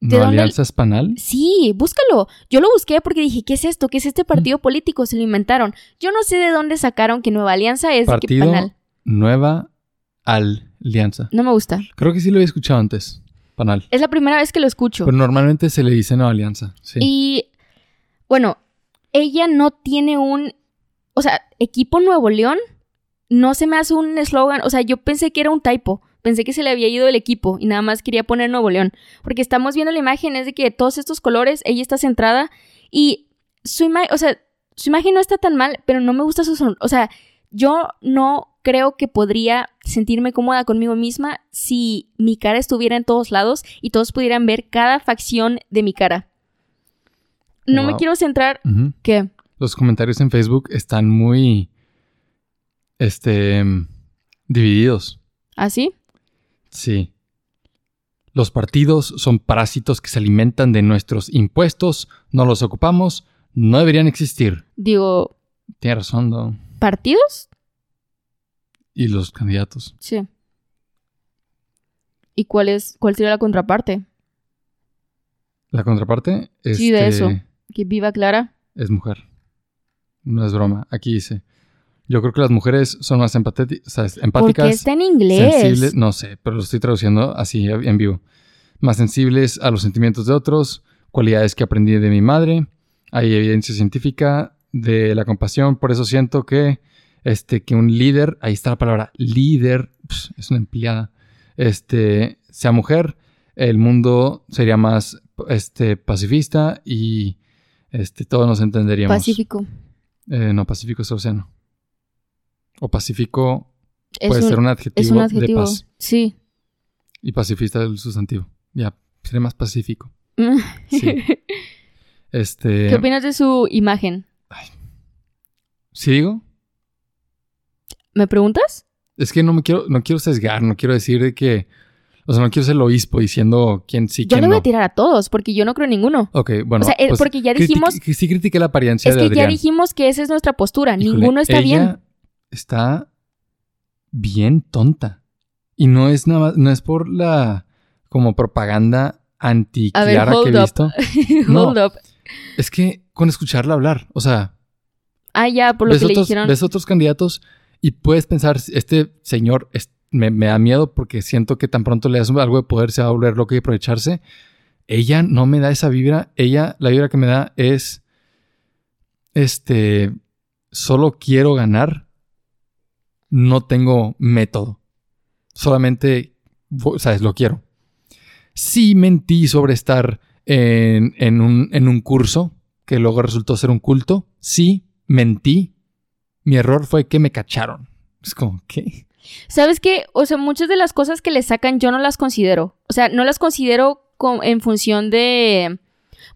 ¿De ¿No Alianza Espanal? Sí, búscalo. Yo lo busqué porque dije, ¿qué es esto? ¿Qué es este partido político? Se lo inventaron. Yo no sé de dónde sacaron que Nueva Alianza es Partido Panal. Nueva Alianza. No me gusta. Creo que sí lo había escuchado antes. Panal. Es la primera vez que lo escucho. Pero normalmente se le dice Nueva Alianza. Sí. Y bueno, ella no tiene un, o sea, equipo Nuevo León no se me hace un eslogan, o sea, yo pensé que era un typo, pensé que se le había ido el equipo y nada más quería poner Nuevo León, porque estamos viendo la imagen es de que todos estos colores, ella está centrada y su imagen, o sea, su imagen no está tan mal, pero no me gusta su son, o sea, yo no creo que podría sentirme cómoda conmigo misma si mi cara estuviera en todos lados y todos pudieran ver cada facción de mi cara. No me quiero centrar que Los comentarios en Facebook están muy. Este. divididos. así. Sí. Los partidos son parásitos que se alimentan de nuestros impuestos, no los ocupamos, no deberían existir. Digo, Tiene razón, ¿no? ¿partidos? Y los candidatos. Sí. ¿Y cuál es cuál sería la contraparte? La contraparte es. Sí, de eso. Que viva Clara. Es mujer. No es broma. Aquí dice. Yo creo que las mujeres son más o sea, Porque empáticas. está en inglés. sensibles, no sé, pero lo estoy traduciendo así en vivo. Más sensibles a los sentimientos de otros, cualidades que aprendí de mi madre. Hay evidencia científica de la compasión, por eso siento que este que un líder, ahí está la palabra líder, es una empleada, este sea mujer, el mundo sería más este pacifista y este todos nos entenderíamos. Pacífico. Eh, no, pacífico es océano. O pacífico Es puede un, ser un es adjetivo, un adjetivo. de paz. Sí. Y pacifista el sustantivo. Ya, sería más pacífico. (laughs) Sí. Este. ¿Qué opinas de su imagen? ¿Sí digo? ¿Me preguntas? Es que no me quiero, no quiero sesgar, no quiero decir de que. O sea, no quiero ser el obispo diciendo quién sí, yo quién le voy no. a tirar a todos porque yo no creo en ninguno. Ok, bueno. o sea, eh, pues, porque ya dijimos, que sí critiqué la apariencia es de que ya Adrián. dijimos que esa es nuestra postura. Híjole, Ninguno está ella bien. Está bien tonta. Y no es nada más, no es por la como propaganda anti A ver, Clara que he visto. (laughs) No. Hold up. Es que con escucharla hablar, o sea, Ah, ya, por lo que le dijeron. ves otros candidatos y puedes pensar, este señor es- me, me da miedo porque siento que tan pronto le das algo de poder se va a volver loco y aprovecharse. Ella no me da esa vibra. Ella, la vibra que me da es, este, solo quiero ganar. No tengo método. Solamente, sabes, lo quiero. Sí mentí sobre estar en, en un, en un curso que luego resultó ser un culto. Sí, mentí. Mi error fue que me cacharon. Es como, ¿qué? ¿Sabes qué? O sea, muchas de las cosas que le sacan yo no las considero. O sea, no las considero com- en función de...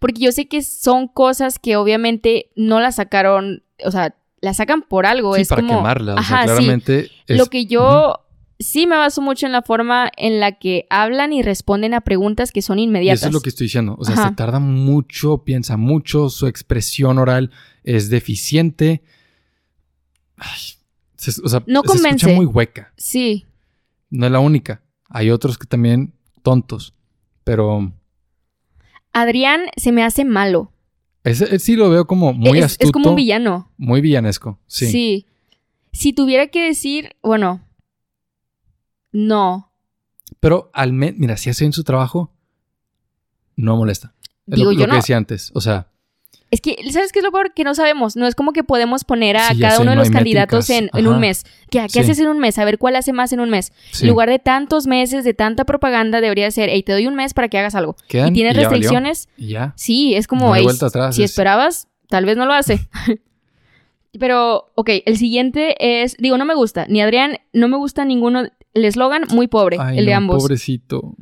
Porque yo sé que son cosas que obviamente no las sacaron, o sea, las sacan por algo. Sí, es para como... quemarla. O sea, sí. claramente es- Lo que yo sí me baso mucho en la forma en la que hablan y responden a preguntas que son Y inmediatas. eso es lo que estoy diciendo. O sea, Ajá. se tarda mucho, piensa mucho, su expresión oral es deficiente. Ay, Se- o sea, No se escucha convence. muy hueca. Sí. No es la única. Hay otros que también tontos. Pero Adrián se me hace malo. Ese, ese sí lo veo como muy es, astuto. es como un villano. Muy villanesco. Sí. Sí. Si tuviera que decir, bueno, no. Pero al menos, mira, si hace bien su trabajo, no molesta. Es Digo, lo, yo lo que decía antes. O sea, Es que, ¿sabes qué es lo peor? Que no sabemos. No es como que podemos poner a Sí, cada sé, uno de no los candidatos en, en un mes. ¿Qué, qué Sí. haces en un mes? A ver cuál hace más en un mes. sí. En lugar de tantos meses, de tanta propaganda, debería ser, hey, te doy un mes para que hagas algo. Quedan y tienes y restricciones, ya. sí, es como, No hay "Ey, vuelta atrás, si es- esperabas, tal vez no lo hace. (laughs) (laughs) Pero, ok, el siguiente es, digo, no me gusta, ni Adrián, no me gusta ninguno, el eslogan, muy pobre, Ay, el de no, ambos. Pobrecito.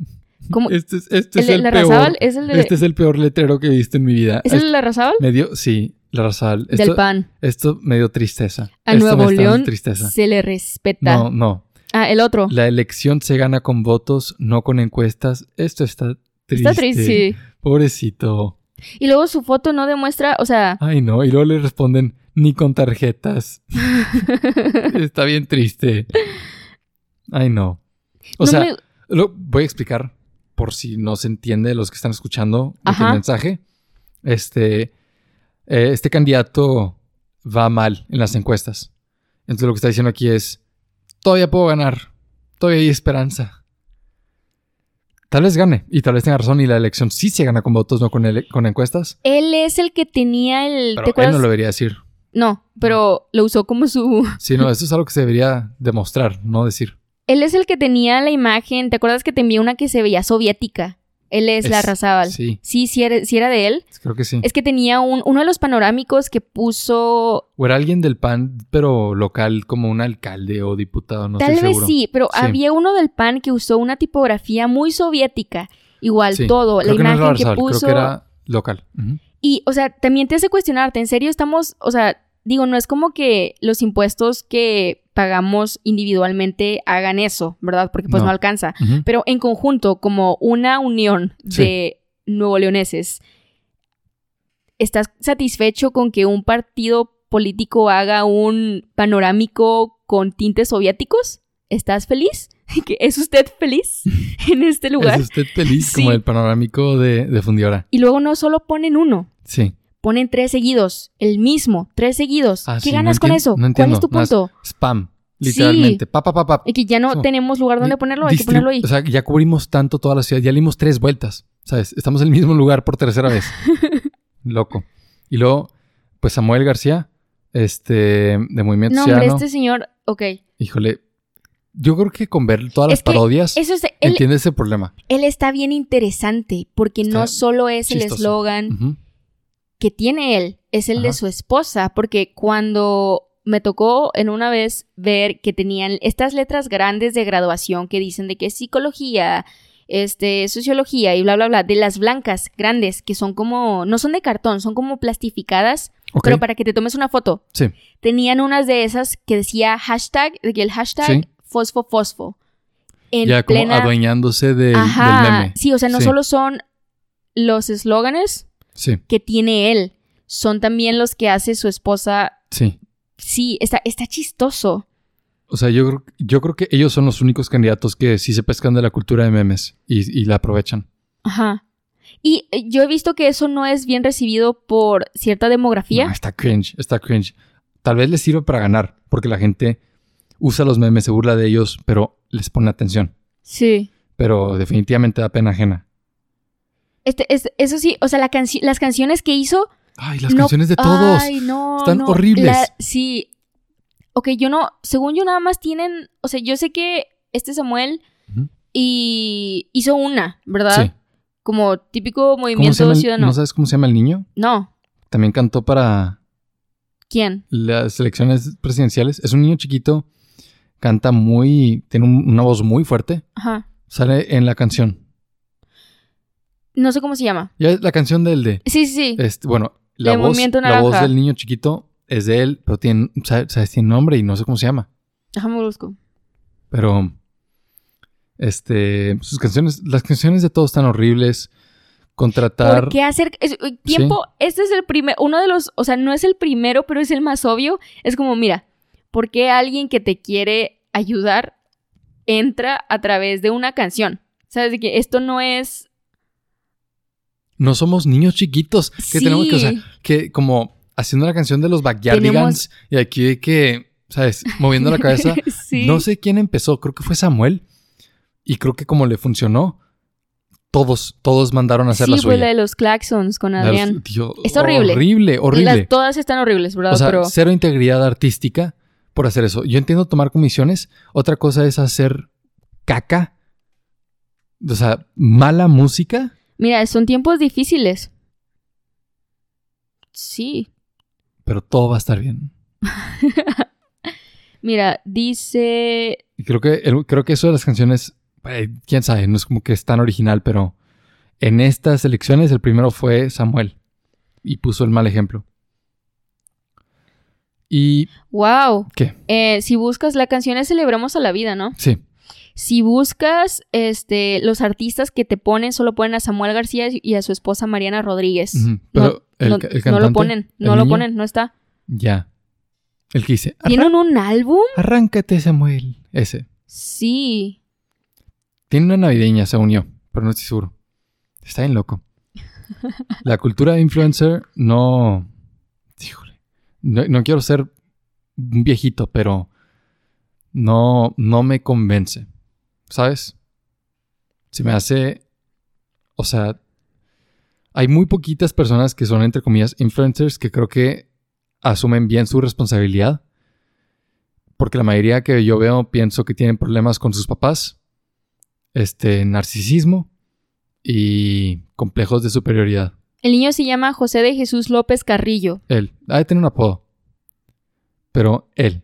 Este es, este el es de el la peor. Razábal es el de... Este es el peor letrero que he visto en mi vida. ¿Es el de la Razábal? Me dio, sí, la. Esto, Del PAN. Esto me dio tristeza. A Esto Nuevo León tristeza. se le respeta. No, no. Ah, el otro. La elección se gana con votos, no con encuestas. Esto está triste. Está triste, sí. Pobrecito. Y luego su foto no demuestra, o sea, Ay, no. Y luego le responden, ni con tarjetas. (laughs) está bien triste. Ay, no. O no sea, me- Lo voy a explicar por si no se entiende los que están escuchando el mensaje. Este, eh, este candidato va mal en las encuestas. Entonces lo que está diciendo aquí es, todavía puedo ganar, todavía hay esperanza. Tal vez gane y tal vez tenga razón y la elección sí se gana con votos, no con, con encuestas. él es el que tenía el... Pero ¿Te él no lo debería decir. No, pero lo usó como su... Sí, no, (laughs) eso es algo que se debería demostrar, no decir. Él es el que tenía la imagen, ¿te acuerdas que te envié una que se veía soviética? Él es, la Es- Razábal. Sí, Sí, sí era, sí era de él. creo que sí. Es que tenía un, uno de los panorámicos que puso... O era alguien del PAN, pero local, como un alcalde o diputado, no tal vez seguro. sí, pero Sí. había uno del PAN que usó una tipografía muy soviética. Igual, Sí. todo. Creo la que no era imagen que puso... Creo que era local. Y, o sea, también te hace cuestionarte, ¿en serio estamos, o sea, digo, no es como que los impuestos que pagamos individualmente hagan eso, ¿verdad? Porque pues no, No. alcanza. Pero en conjunto, como una unión Sí. de nuevo leoneses, ¿estás satisfecho con que un partido político haga un panorámico con tintes soviéticos? ¿Estás feliz? (laughs) ¿Que ¿Es usted feliz (laughs) en este lugar? ¿Es usted feliz Sí. como el panorámico de, de Fundiora? Y luego no solo ponen uno, Sí. Ponen tres seguidos, el mismo, tres seguidos. Ah, ¿Qué sí, no ganas con eso? no ¿Cuál entiendo. es tu punto? Spam. Literalmente. Pa, pa, pa, pa. Y que ya no No. tenemos lugar donde ponerlo, hay que ponerlo ahí. O sea, ya cubrimos tanto toda la ciudad. Ya le dimos tres vueltas. ¿Sabes? Estamos en el mismo lugar por tercera vez. (laughs) Loco. Y luego, pues Samuel García, este, de Movimiento no, hombre, este señor, ok. Híjole. Yo creo que con ver todas Es las que parodias, Eso es, él, entiende ese problema. él está bien interesante porque no solo es el eslogan. Que tiene él, es el de su esposa, porque cuando me tocó en una vez ver que tenían estas letras grandes de graduación que dicen de que es psicología, este, sociología y bla, bla, bla, de las blancas grandes que son como, no son de cartón, son como plastificadas, pero para que te tomes una foto. Sí. Tenían unas de esas que decía hashtag, de que el hashtag Sí. fosfo fosfo. En ya como plena... adueñándose del, Ajá, del meme. sí, o sea, no Sí. solo son los eslóganes Sí, que tiene él, son también los que hace su esposa. sí. Sí, está, está chistoso. O sea, yo, creo- yo creo que ellos son los únicos candidatos que sí se pescan de la cultura de memes y, y la aprovechan. Ajá. Y eh, yo he visto que eso no es bien recibido por cierta demografía. No, está cringe, está cringe. Tal vez les sirve para ganar, porque la gente usa los memes, se burla de ellos, pero les pone atención. Sí. Pero definitivamente da pena ajena. Este, es- eso sí, o sea, la canci- las canciones que hizo. Ay, las no- canciones de todos. Ay, no. Están no, horribles. la- sí. Ok, yo no. Según yo, nada más tienen. O sea, yo sé que este Samuel y hizo una, ¿verdad? Sí. Como típico ¿Cómo se movimiento el- ciudadano. ¿No sabes cómo se llama el niño? No. También cantó para ¿Quién? las elecciones presidenciales. Es un niño chiquito, canta muy, tiene un- una voz muy fuerte. Ajá. Sale en la canción. No sé cómo se llama. Ya es la canción del de. Sí, sí, sí. Este, bueno, la De voz, la voz del niño chiquito es de él, pero tiene, ¿sabes? sabes? Tiene nombre y no sé cómo se llama. Déjame busco. Pero, este, sus canciones, las canciones de todos están horribles. Contratar. ¿Por qué hacer es- tiempo? Este es el primer, uno de los, o sea, no es el primero, pero es el más obvio. Es como, mira, ¿Por qué alguien que te quiere ayudar entra a través de una canción? ¿Sabes? De que esto no es. No somos niños chiquitos. Que Sí. tenemos que, o sea, que como haciendo la canción de los Backyardigans y aquí de que, ¿sabes? Moviendo la cabeza. (laughs) sí. No sé quién empezó, creo que fue Samuel. Y creo que como le funcionó, todos, todos mandaron a hacer sí, la fue suya. la de los claxons con los- Adrián. tío, Es horrible. Horrible, horrible. Las- todas están horribles, ¿verdad? O sea, Pero cero integridad artística por hacer eso. Yo entiendo tomar comisiones. Otra cosa es hacer caca. O sea, mala música. Mira, son tiempos difíciles. Sí. Pero todo va a estar bien. (laughs) Mira, dice. Creo que, el- creo que eso de las canciones, eh, quién sabe, no es como que es tan original, pero en estas elecciones el primero fue Samuel. Y puso el mal ejemplo. Y, ¡Wow! ¿qué? Eh, si buscas la canción es Celebremos a la Vida, ¿no? Sí. Si buscas este, los artistas que te ponen, solo ponen a Samuel García y a su esposa Mariana Rodríguez. Pero el, no, el no cantante, lo ponen, no lo ponen, no está. Ya. El que dice, "Arran- ¿Tienen un álbum? arráncate Samuel. Ese. Sí. Tiene una navideña, según yo, pero no estoy seguro. Está bien loco. (laughs) La cultura de influencer no. Híjole. No, no quiero ser un viejito, pero no, no me convence. ¿Sabes? Se me hace. O sea. Hay muy poquitas personas que son, entre comillas, influencers que creo que asumen bien su responsabilidad. Porque la mayoría que yo veo pienso que tienen problemas con sus papás este, narcisismo y complejos de superioridad. El niño se llama José de Jesús López Carrillo. Él, ha de tener un apodo, pero él.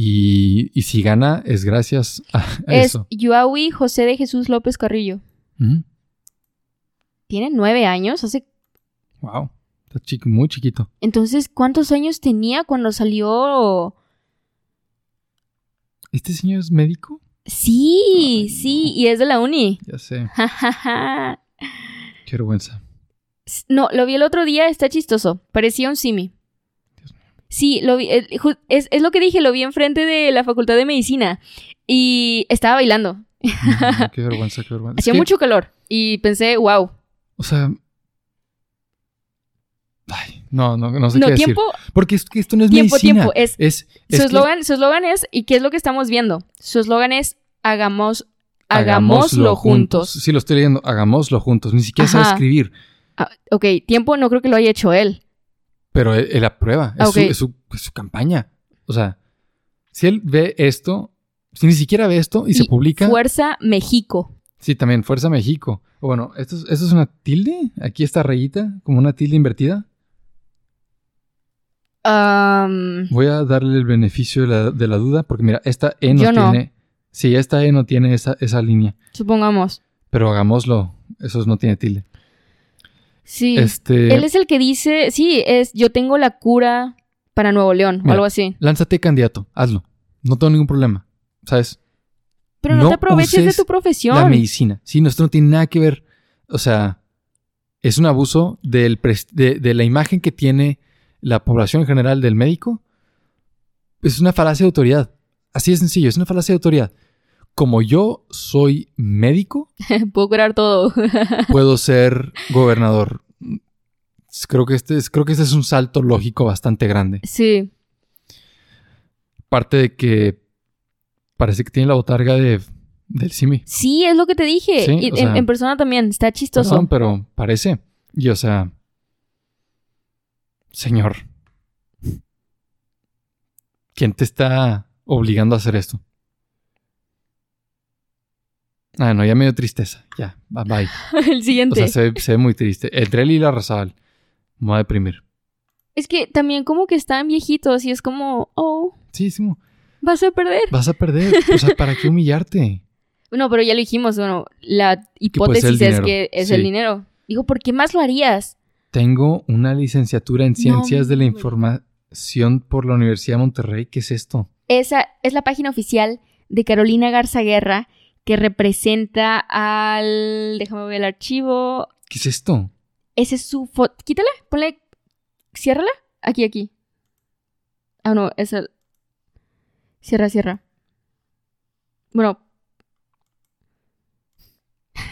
Y, y si gana es gracias a, a (laughs) Es eso. Yuawi José de Jesús López Carrillo. Ujú. Tiene nueve años. Hace... Wow, está chi- muy chiquito. Entonces, ¿cuántos años tenía cuando salió? ¿Este señor es médico? Sí, Ay, no. sí, y es de la uni. Ya sé, (laughs) qué vergüenza. No, lo vi el otro día, está chistoso. Parecía un simi. Sí, lo vi, eh, es, es lo que dije, lo vi enfrente de la Facultad de Medicina y estaba bailando. Mm, (laughs) qué vergüenza, qué vergüenza. Es Hacía que, mucho calor y pensé, wow. O sea... Ay, no, no, no sé No, qué decir. tiempo, Porque es que esto no es tiempo, medicina. tiempo. Es, Es, es su eslogan su eslogan es, ¿y qué es lo que estamos viendo? Su eslogan es, hagamos, hagámoslo juntos. Sí, lo estoy leyendo. Hagámoslo juntos. Ni siquiera sabe escribir. Ah, ok, tiempo no creo que lo haya hecho él. Pero él, él aprueba. Es, Ah, su, es su- es su campaña. O sea, si él ve esto, si ni siquiera ve esto y, se publica. Fuerza México. Sí, también, Fuerza México. Bueno, ¿esto es, ¿esto es una tilde? Aquí está rayita, como una tilde invertida. Voy a darle el beneficio de la, de la duda, porque mira, esta E no Yo no. tiene. Sí, esta E no tiene esa, esa línea. supongamos. Pero hagámoslo. Eso no tiene tilde. Sí. Este. Él es el que dice, sí, es yo tengo la cura para Nuevo León o algo así. Lánzate candidato, hazlo. No tengo ningún problema. ¿Sabes? Pero no, no te aproveches de tu profesión. La medicina. Sí, no, esto no tiene nada que ver. O sea, es un abuso del de, de la imagen que tiene la población en general del médico. Es una falacia de autoridad. Así de sencillo, es una falacia de autoridad. Como yo soy médico, (laughs) Puedo curar todo. (laughs) puedo ser gobernador. Creo que este es, creo que este es un salto lógico bastante grande. sí. Parte de que parece que tiene la botarga de, del Simi. Sí, es lo que te dije. Sí, Y o en, sea, en persona también. Está chistoso. Perdón, pero parece. Y o sea. Señor. ¿Quién te está obligando a hacer esto? Ah, no, ya me dio tristeza. Ya, bye bye. (laughs) el O siguiente. sea, se, ve- se ve muy triste. Entre él y la Razabal. Me voy a deprimir. Es que también como que están viejitos y es como, oh, Sí, Simo, vas a perder. vas a perder. O sea, ¿para qué humillarte? (laughs) No, pero ya lo dijimos, bueno, la hipótesis es que es Sí. el dinero. Digo, ¿por qué más lo harías? Tengo una licenciatura en Ciencias de la. Información por la Universidad de Monterrey. ¿Qué es esto? Esa es la página oficial de Carolina Garza Guerra que representa al... Déjame ver el archivo. ¿Qué es esto? Ese es su foto. Quítala, ponle... Ciérrala. Aquí, aquí. Ah, no, es el... Cierra, cierra. Bueno,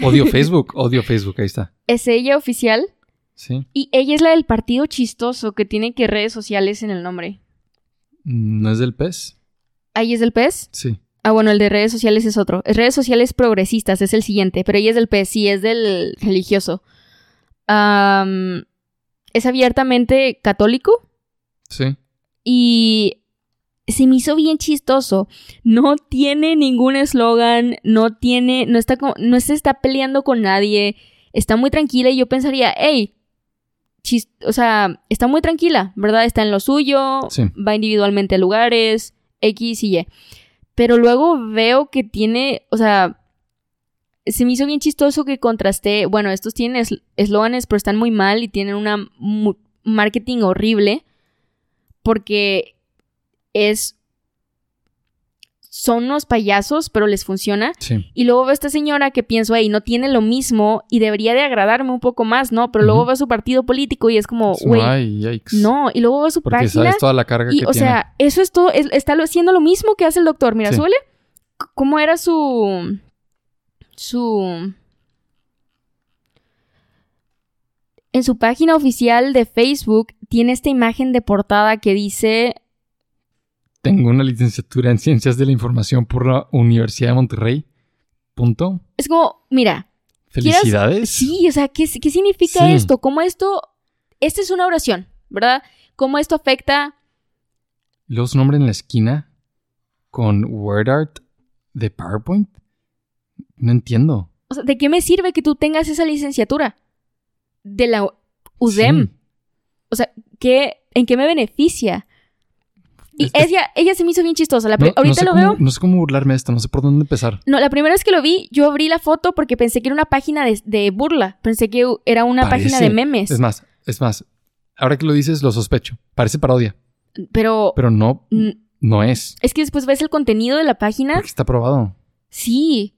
Odio (laughs) Facebook, odio Facebook, ahí está. es ella oficial Sí. y ella es la del partido chistoso que tiene que redes sociales en el nombre. ¿No es del pez? Ahí es del PES. Sí. Ah, bueno, el de redes sociales es otro. Es redes sociales progresistas, es el siguiente, pero ella es del sí, es del religioso. Es abiertamente católico Sí. y se me hizo bien chistoso. No tiene ningún eslogan, no tiene, no está, no se está peleando con nadie, está muy tranquila y yo pensaría, hey, chis- o sea, está muy tranquila, ¿verdad? Está en lo suyo, Sí. va individualmente a lugares, X y Y. Pero luego veo que tiene, o sea, se me hizo bien chistoso que contrasté, bueno, estos tienen es- eslóganes, pero están muy mal y tienen mu- marketing horrible porque es son unos payasos, pero les funciona. Sí. Y luego veo a esta señora que pienso, hey, no tiene lo mismo y debería de agradarme un poco más, ¿no? Pero luego veo su partido político y es como, güey, no. Y luego veo su Porque página sabes toda la carga y, que o tiene. sea, eso es todo, es- está haciendo lo mismo que hace el doctor. Mira, Sí. súbele. C- ¿Cómo era su... su... En su página oficial de Facebook tiene esta imagen de portada que dice Tengo una licenciatura en Ciencias de la Información por la Universidad de Monterrey. Punto. Es como, mira, ¿Quieres- Felicidades. sí, o sea, ¿qué, qué significa Sí. esto? ¿Cómo esto, esta es una oración, ¿verdad? ¿Cómo esto afecta? Y Luego su nombre en la esquina con word art de PowerPoint. No entiendo. O sea, ¿de qué me sirve que tú tengas esa licenciatura? De la UDEM. Sí. O sea, ¿qué, ¿en qué me beneficia? Y ella, ella se me hizo bien chistosa. La No- no ahorita sé lo cómo- veo. No sé cómo burlarme de esto, no sé por dónde empezar. No, la primera vez que lo vi, yo abrí la foto porque pensé que era una página de, de burla. Pensé que era una página de memes. Es más, es más. Ahora que lo dices, lo sospecho. Parece parodia. pero Pero no, no es. es que después ves el contenido de la página. Porque está probado. Sí.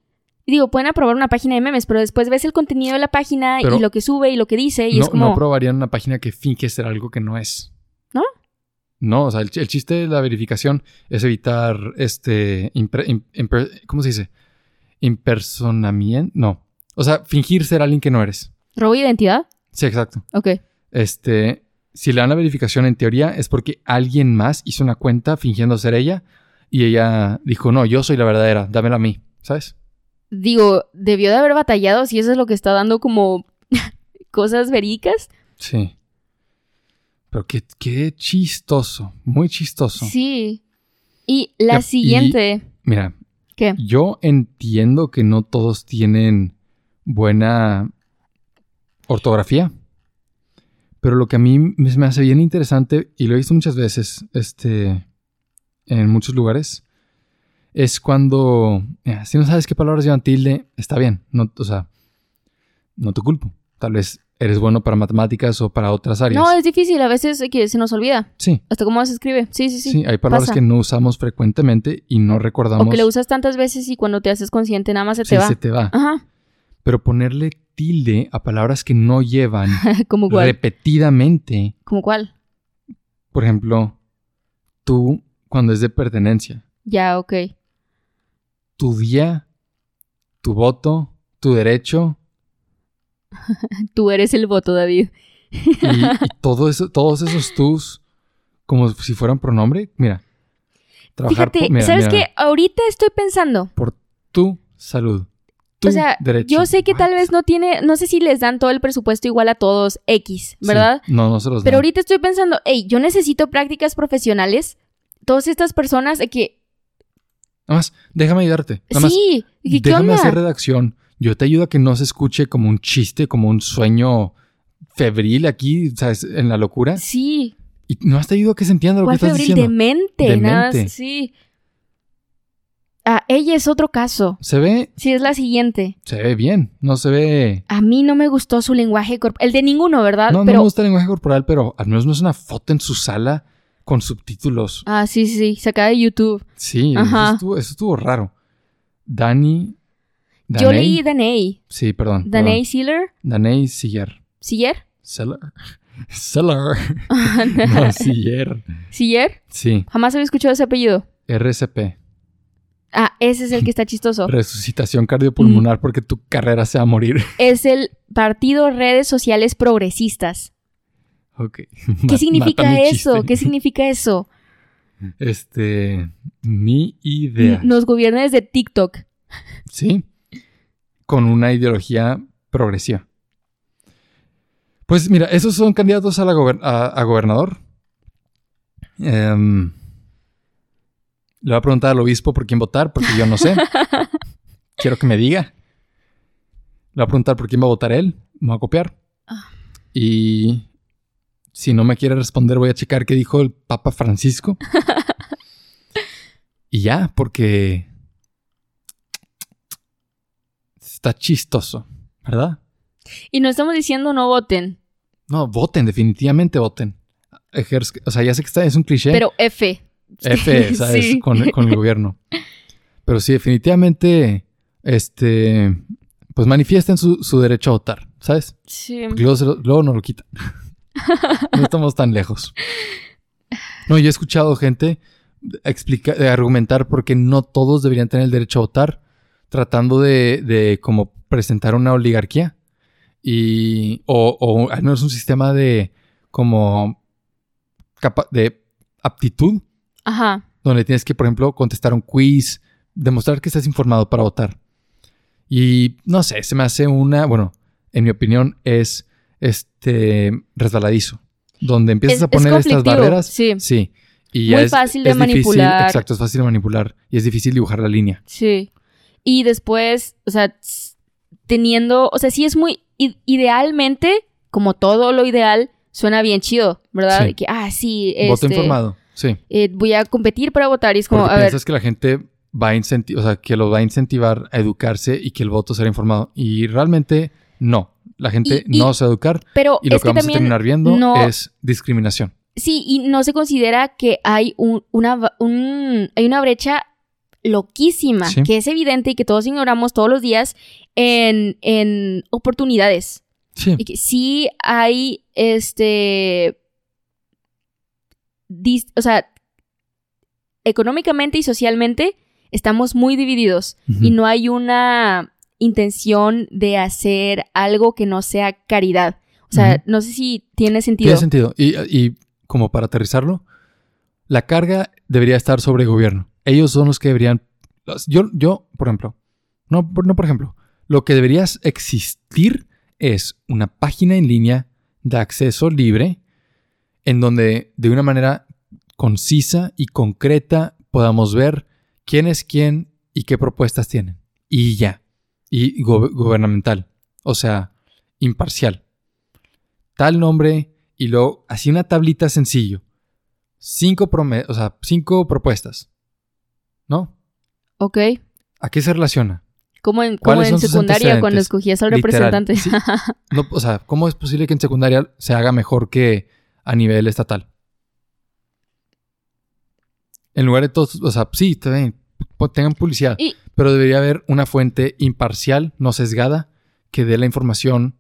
Digo, pueden aprobar una página de memes, pero después ves el contenido de la página Pero- y lo que sube y lo que dice. Y no, es como. no aprobarían una página que finge ser algo que no es. ¿No? No, o sea, el, ch- el chiste de la verificación es evitar este. impre- ¿Cómo se dice? Impersonamiento. No. O sea, fingir ser alguien que no eres. ¿Robo de identidad? Sí, exacto. Ok. Este. Si le dan la verificación en teoría es porque alguien más hizo una cuenta fingiendo ser ella y ella dijo, no, yo soy la verdadera, dámela a mí, ¿sabes? Digo, debió de haber batallado si eso es lo que está dando como (laughs) cosas verídicas. Sí. Pero qué, qué chistoso, muy chistoso. Sí. Y la siguiente. Mira, ¿Qué? yo entiendo que no todos tienen buena ortografía. Pero lo que a mí me hace bien interesante, y lo he visto muchas veces, este, en muchos lugares, es cuando, mira, si no sabes qué palabras llevan tilde, está bien, no, o sea, no te culpo. Tal vez eres bueno para matemáticas o para otras áreas. No, es difícil, a veces que se nos olvida. sí, Hasta cómo se escribe. Sí, sí, sí. sí, hay palabras pasa. que no usamos frecuentemente y no recordamos. o que le usas tantas veces y cuando te haces consciente nada más se te Sí, va. se te va. Ajá. Pero ponerle tilde a palabras que no llevan (laughs) repetidamente, ¿Como cuál? por ejemplo, tú cuando es de pertenencia, Ya, ok. tu día, tu voto, tu derecho (laughs) Tú eres el voto, David. y, y (laughs) todo eso, todos esos tus como si fueran pronombre. Mira, trabajar Fíjate, por, mira, ¿sabes mira, qué? Ahorita estoy pensando. por tu salud, tu o sea, derecho. yo sé que tal vez no tiene, no sé si les dan todo el presupuesto igual a todos X, Sí, ¿verdad? No, no se los Pero dan. ahorita estoy pensando, hey, yo necesito prácticas profesionales. Todas estas personas que, Nada más, déjame ayudarte. Nada sí, ¿qué, qué Déjame onda? hacer redacción. Yo te ayudo a que no se escuche como un chiste, como un sueño febril aquí, ¿sabes? En la locura. Sí, Y no te ayudo a que se entienda lo que ¿cuál estás febril? diciendo. Demente, nada más, Demente. sí. Ah, ella es otro caso. Se ve, Sí, es la siguiente. se ve bien. No se ve. A mí no me gustó su lenguaje corporal. El de ninguno, ¿verdad? No, no Pero, me gusta el lenguaje corporal, pero al menos no es una foto en su sala con subtítulos. Ah, sí, sí, sí, sacada de YouTube. Sí, Ajá. eso estuvo, eso estuvo raro. Dani. Yo leí Daney. Sí, perdón. Perdón. Sealer. Daney Siller. ¿Siller? Seller. Seller. (laughs) (laughs) no, Siller. ¿Siller? Sí, Jamás había escuchado ese apellido. RCP. Ah, ese es el que está (laughs) chistoso. Resucitación cardiopulmonar porque tu carrera se va a morir. Es el Partido Redes Sociales Progresistas. Ok. ¿Qué significa eso? ¿Qué significa eso? Este. Ni idea. Nos gobierna desde TikTok. Sí. Con una ideología progresiva. Pues mira, esos son candidatos a, la gober- a, a gobernador. Em, le voy a preguntar al obispo por quién votar, porque yo no sé. (laughs) Quiero que me diga. Le voy a preguntar por quién va a votar él. Me voy a copiar. Ah. Y si no me quiere responder, voy a checar qué dijo el Papa Francisco. (laughs) y ya, porque está chistoso, ¿verdad? Y no estamos diciendo no voten, No, voten, definitivamente voten. O sea, ya sé que está, es un cliché. pero F. F, (laughs) ¿sabes? Sí. Con, con el gobierno. Pero sí, definitivamente, este, pues manifiesten su, su derecho a votar, ¿sabes? Sí. Porque luego, luego nos lo quitan. (laughs) no estamos tan lejos. No, yo he escuchado gente explica, de argumentar por qué no todos deberían tener el derecho a votar, tratando de, de como presentar una oligarquía y o, o al menos un sistema de como capa- de aptitud Ajá. donde tienes que, por ejemplo, contestar un quiz, demostrar que estás informado para votar. Y no sé, se me hace una, bueno, en mi opinión es este resbaladizo, donde empiezas Es- a es poner estas barreras. sí. Sí. Y Muy es, fácil de es difícil- manipular. exacto, es fácil de manipular y es difícil dibujar la línea. Sí. Y después, o sea, teniendo, o sea, sí es muy, idealmente, como todo lo ideal, suena bien chido, ¿verdad? Sí. Que, ah, sí, Voto este, informado, sí. eh, voy a competir para votar y es como, Porque a ver, piensas que la gente va a incentivar, o sea, que los va a incentivar a educarse y que el voto será informado. Y realmente no. La gente Y- y- no se va a educar pero y lo es que que vamos a terminar viendo no- es discriminación. sí, y no se considera que hay un, una, un- hay una brecha loquísima, Sí. que es evidente y que todos ignoramos todos los días en, en oportunidades. Sí. Y que sí hay, este, dis- o sea, económicamente y socialmente estamos muy divididos y no hay una intención de hacer algo que no sea caridad. O sea, no sé si tiene sentido. Tiene sentido. Y, y como para aterrizarlo, la carga debería estar sobre el gobierno. Ellos son los que deberían. Yo, yo por ejemplo, no, por- no por ejemplo, lo que debería existir es una página en línea de acceso libre en donde de una manera concisa y concreta podamos ver quién es quién y qué propuestas tienen. Y ya. Y gubernamental. O sea, imparcial. Tal nombre y luego así una tablita sencillo. Cinco, o sea, cinco propuestas. ¿No? Ok. ¿A qué se relaciona? Como en, como ¿Cuáles en secundaria cuando escogías al representante. Sí. (laughs) No, o sea, ¿cómo es posible que en secundaria se haga mejor que a nivel estatal? En lugar de todos, o sea, sí, po- tengan publicidad, Y- pero debería haber una fuente imparcial, no sesgada, que dé la información,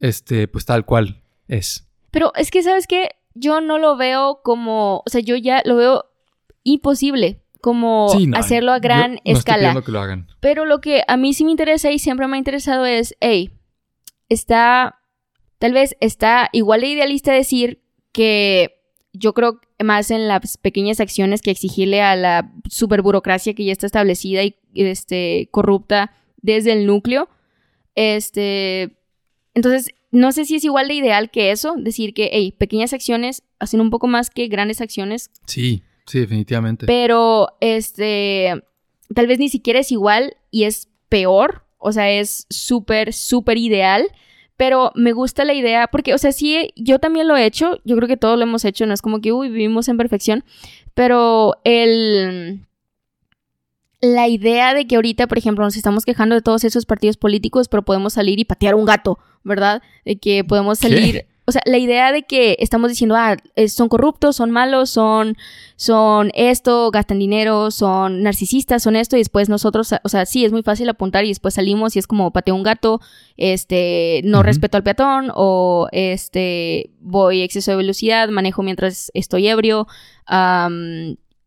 este, pues tal cual es. Pero es que, ¿sabes qué? Yo no lo veo como, o sea, yo ya lo veo imposible como Sí, no, hacerlo a yo gran no escala. pidiendo que lo hagan. Pero lo que a mí sí me interesa y siempre me ha interesado es, hey, está, tal vez está igual de idealista decir que yo creo más en las pequeñas acciones que exigirle a la superburocracia que ya está establecida y este, corrupta desde el núcleo. Este, entonces, no sé si es igual de ideal que eso, decir que, hey, pequeñas acciones hacen un poco más que grandes acciones, Sí, sí, definitivamente. pero este, tal vez ni siquiera es igual y es peor, o sea, es súper, súper ideal. Pero me gusta la idea, porque, o sea, sí, yo también lo he hecho, yo creo que todos lo hemos hecho, no es como que, uy, vivimos en perfección, pero el... La idea de que ahorita, por ejemplo, nos estamos quejando de todos esos partidos políticos, pero podemos salir y patear un gato, ¿verdad? De que podemos ¿Qué? O sea, la idea de que estamos diciendo, ah, son corruptos, son malos, son, son esto, gastan dinero, son narcisistas, son esto, y después nosotros, o sea, sí, es muy fácil apuntar y después salimos y es como pateo un gato, este, no respeto al peatón, o este, voy a exceso de velocidad, manejo mientras estoy ebrio,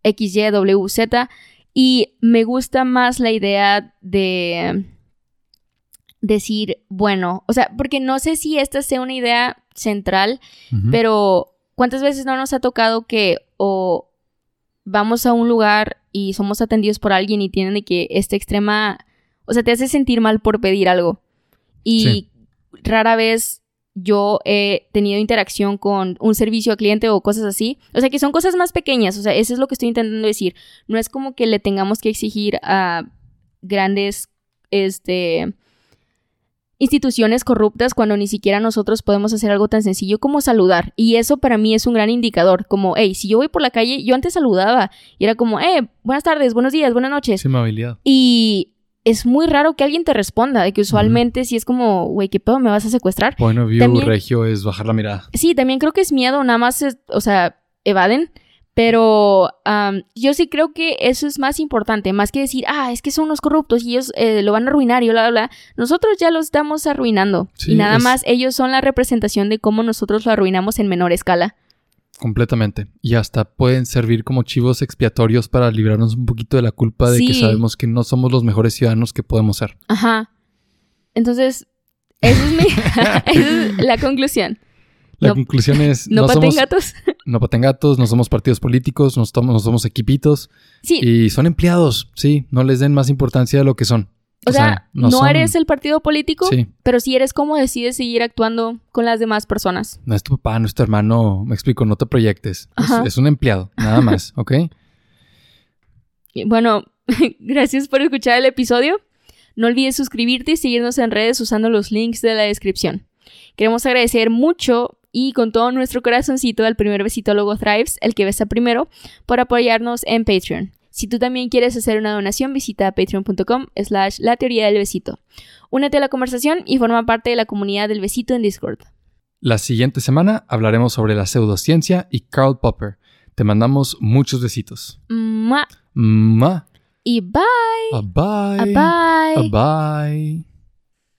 X, Y, W, Z, y me gusta más la idea de decir, bueno, o sea, porque no sé si esta sea una idea central, pero ¿cuántas veces no nos ha tocado que o vamos a un lugar y somos atendidos por alguien y tienen de que esta extrema, o sea, te hace sentir mal por pedir algo? Y Sí. rara vez yo he tenido interacción con un servicio al cliente o cosas así. O sea, que son cosas más pequeñas. O sea, eso es lo que estoy intentando decir. No es como que le tengamos que exigir a grandes, este, instituciones corruptas cuando ni siquiera nosotros podemos hacer algo tan sencillo como saludar. Y eso para mí es un gran indicador. Como, hey, si yo voy por la calle, yo antes saludaba y era como, eh, buenas tardes, buenos días, buenas noches. Sí, amabilidad. Y es muy raro que alguien te responda, de que usualmente si es como, güey, ¿qué pedo me vas a secuestrar? Bueno, view También- regio es bajar la mirada. Sí, también creo que es miedo, nada más, es- o sea, evaden. Pero yo sí creo que eso es más importante, más que decir, ah, es que son unos corruptos y ellos eh, lo van a arruinar y bla, bla, bla. Nosotros ya lo estamos arruinando. Sí, y nada es- más ellos son la representación de cómo nosotros lo arruinamos en menor escala. Completamente. Y hasta pueden servir como chivos expiatorios para librarnos un poquito de la culpa de que sabemos que no somos los mejores ciudadanos que podemos ser. Ajá. Entonces, esa es, mi, (laughs) esa es la conclusión. La No- conclusión es, (laughs) No, no, paten somos, gatos. no paten gatos, no somos partidos políticos, no somos, no somos equipitos Sí, y son empleados, sí, no les den más importancia de lo que son. o sea, no, son- eres el partido político, Sí, pero sí eres como decides seguir actuando con las demás personas. no es tu papá, no es tu hermano, me explico, no te proyectes. Es, un empleado, nada más, (laughs) ¿ok? Y Bueno, (laughs) gracias por escuchar el episodio. No olvides suscribirte y seguirnos en redes usando los links de la descripción. Queremos agradecer mucho y con todo nuestro corazoncito al primer besitólogo Thrives, el que besa primero, por apoyarnos en Patreon. Si tú también quieres hacer una donación, visita patreon.com slash la teoría del besito. Únete a la conversación y forma parte de la comunidad del besito en Discord. La siguiente semana hablaremos sobre la pseudociencia y Karl Popper. Te mandamos muchos besitos. Mua. Mua. Y bye. A bye. A bye. A bye.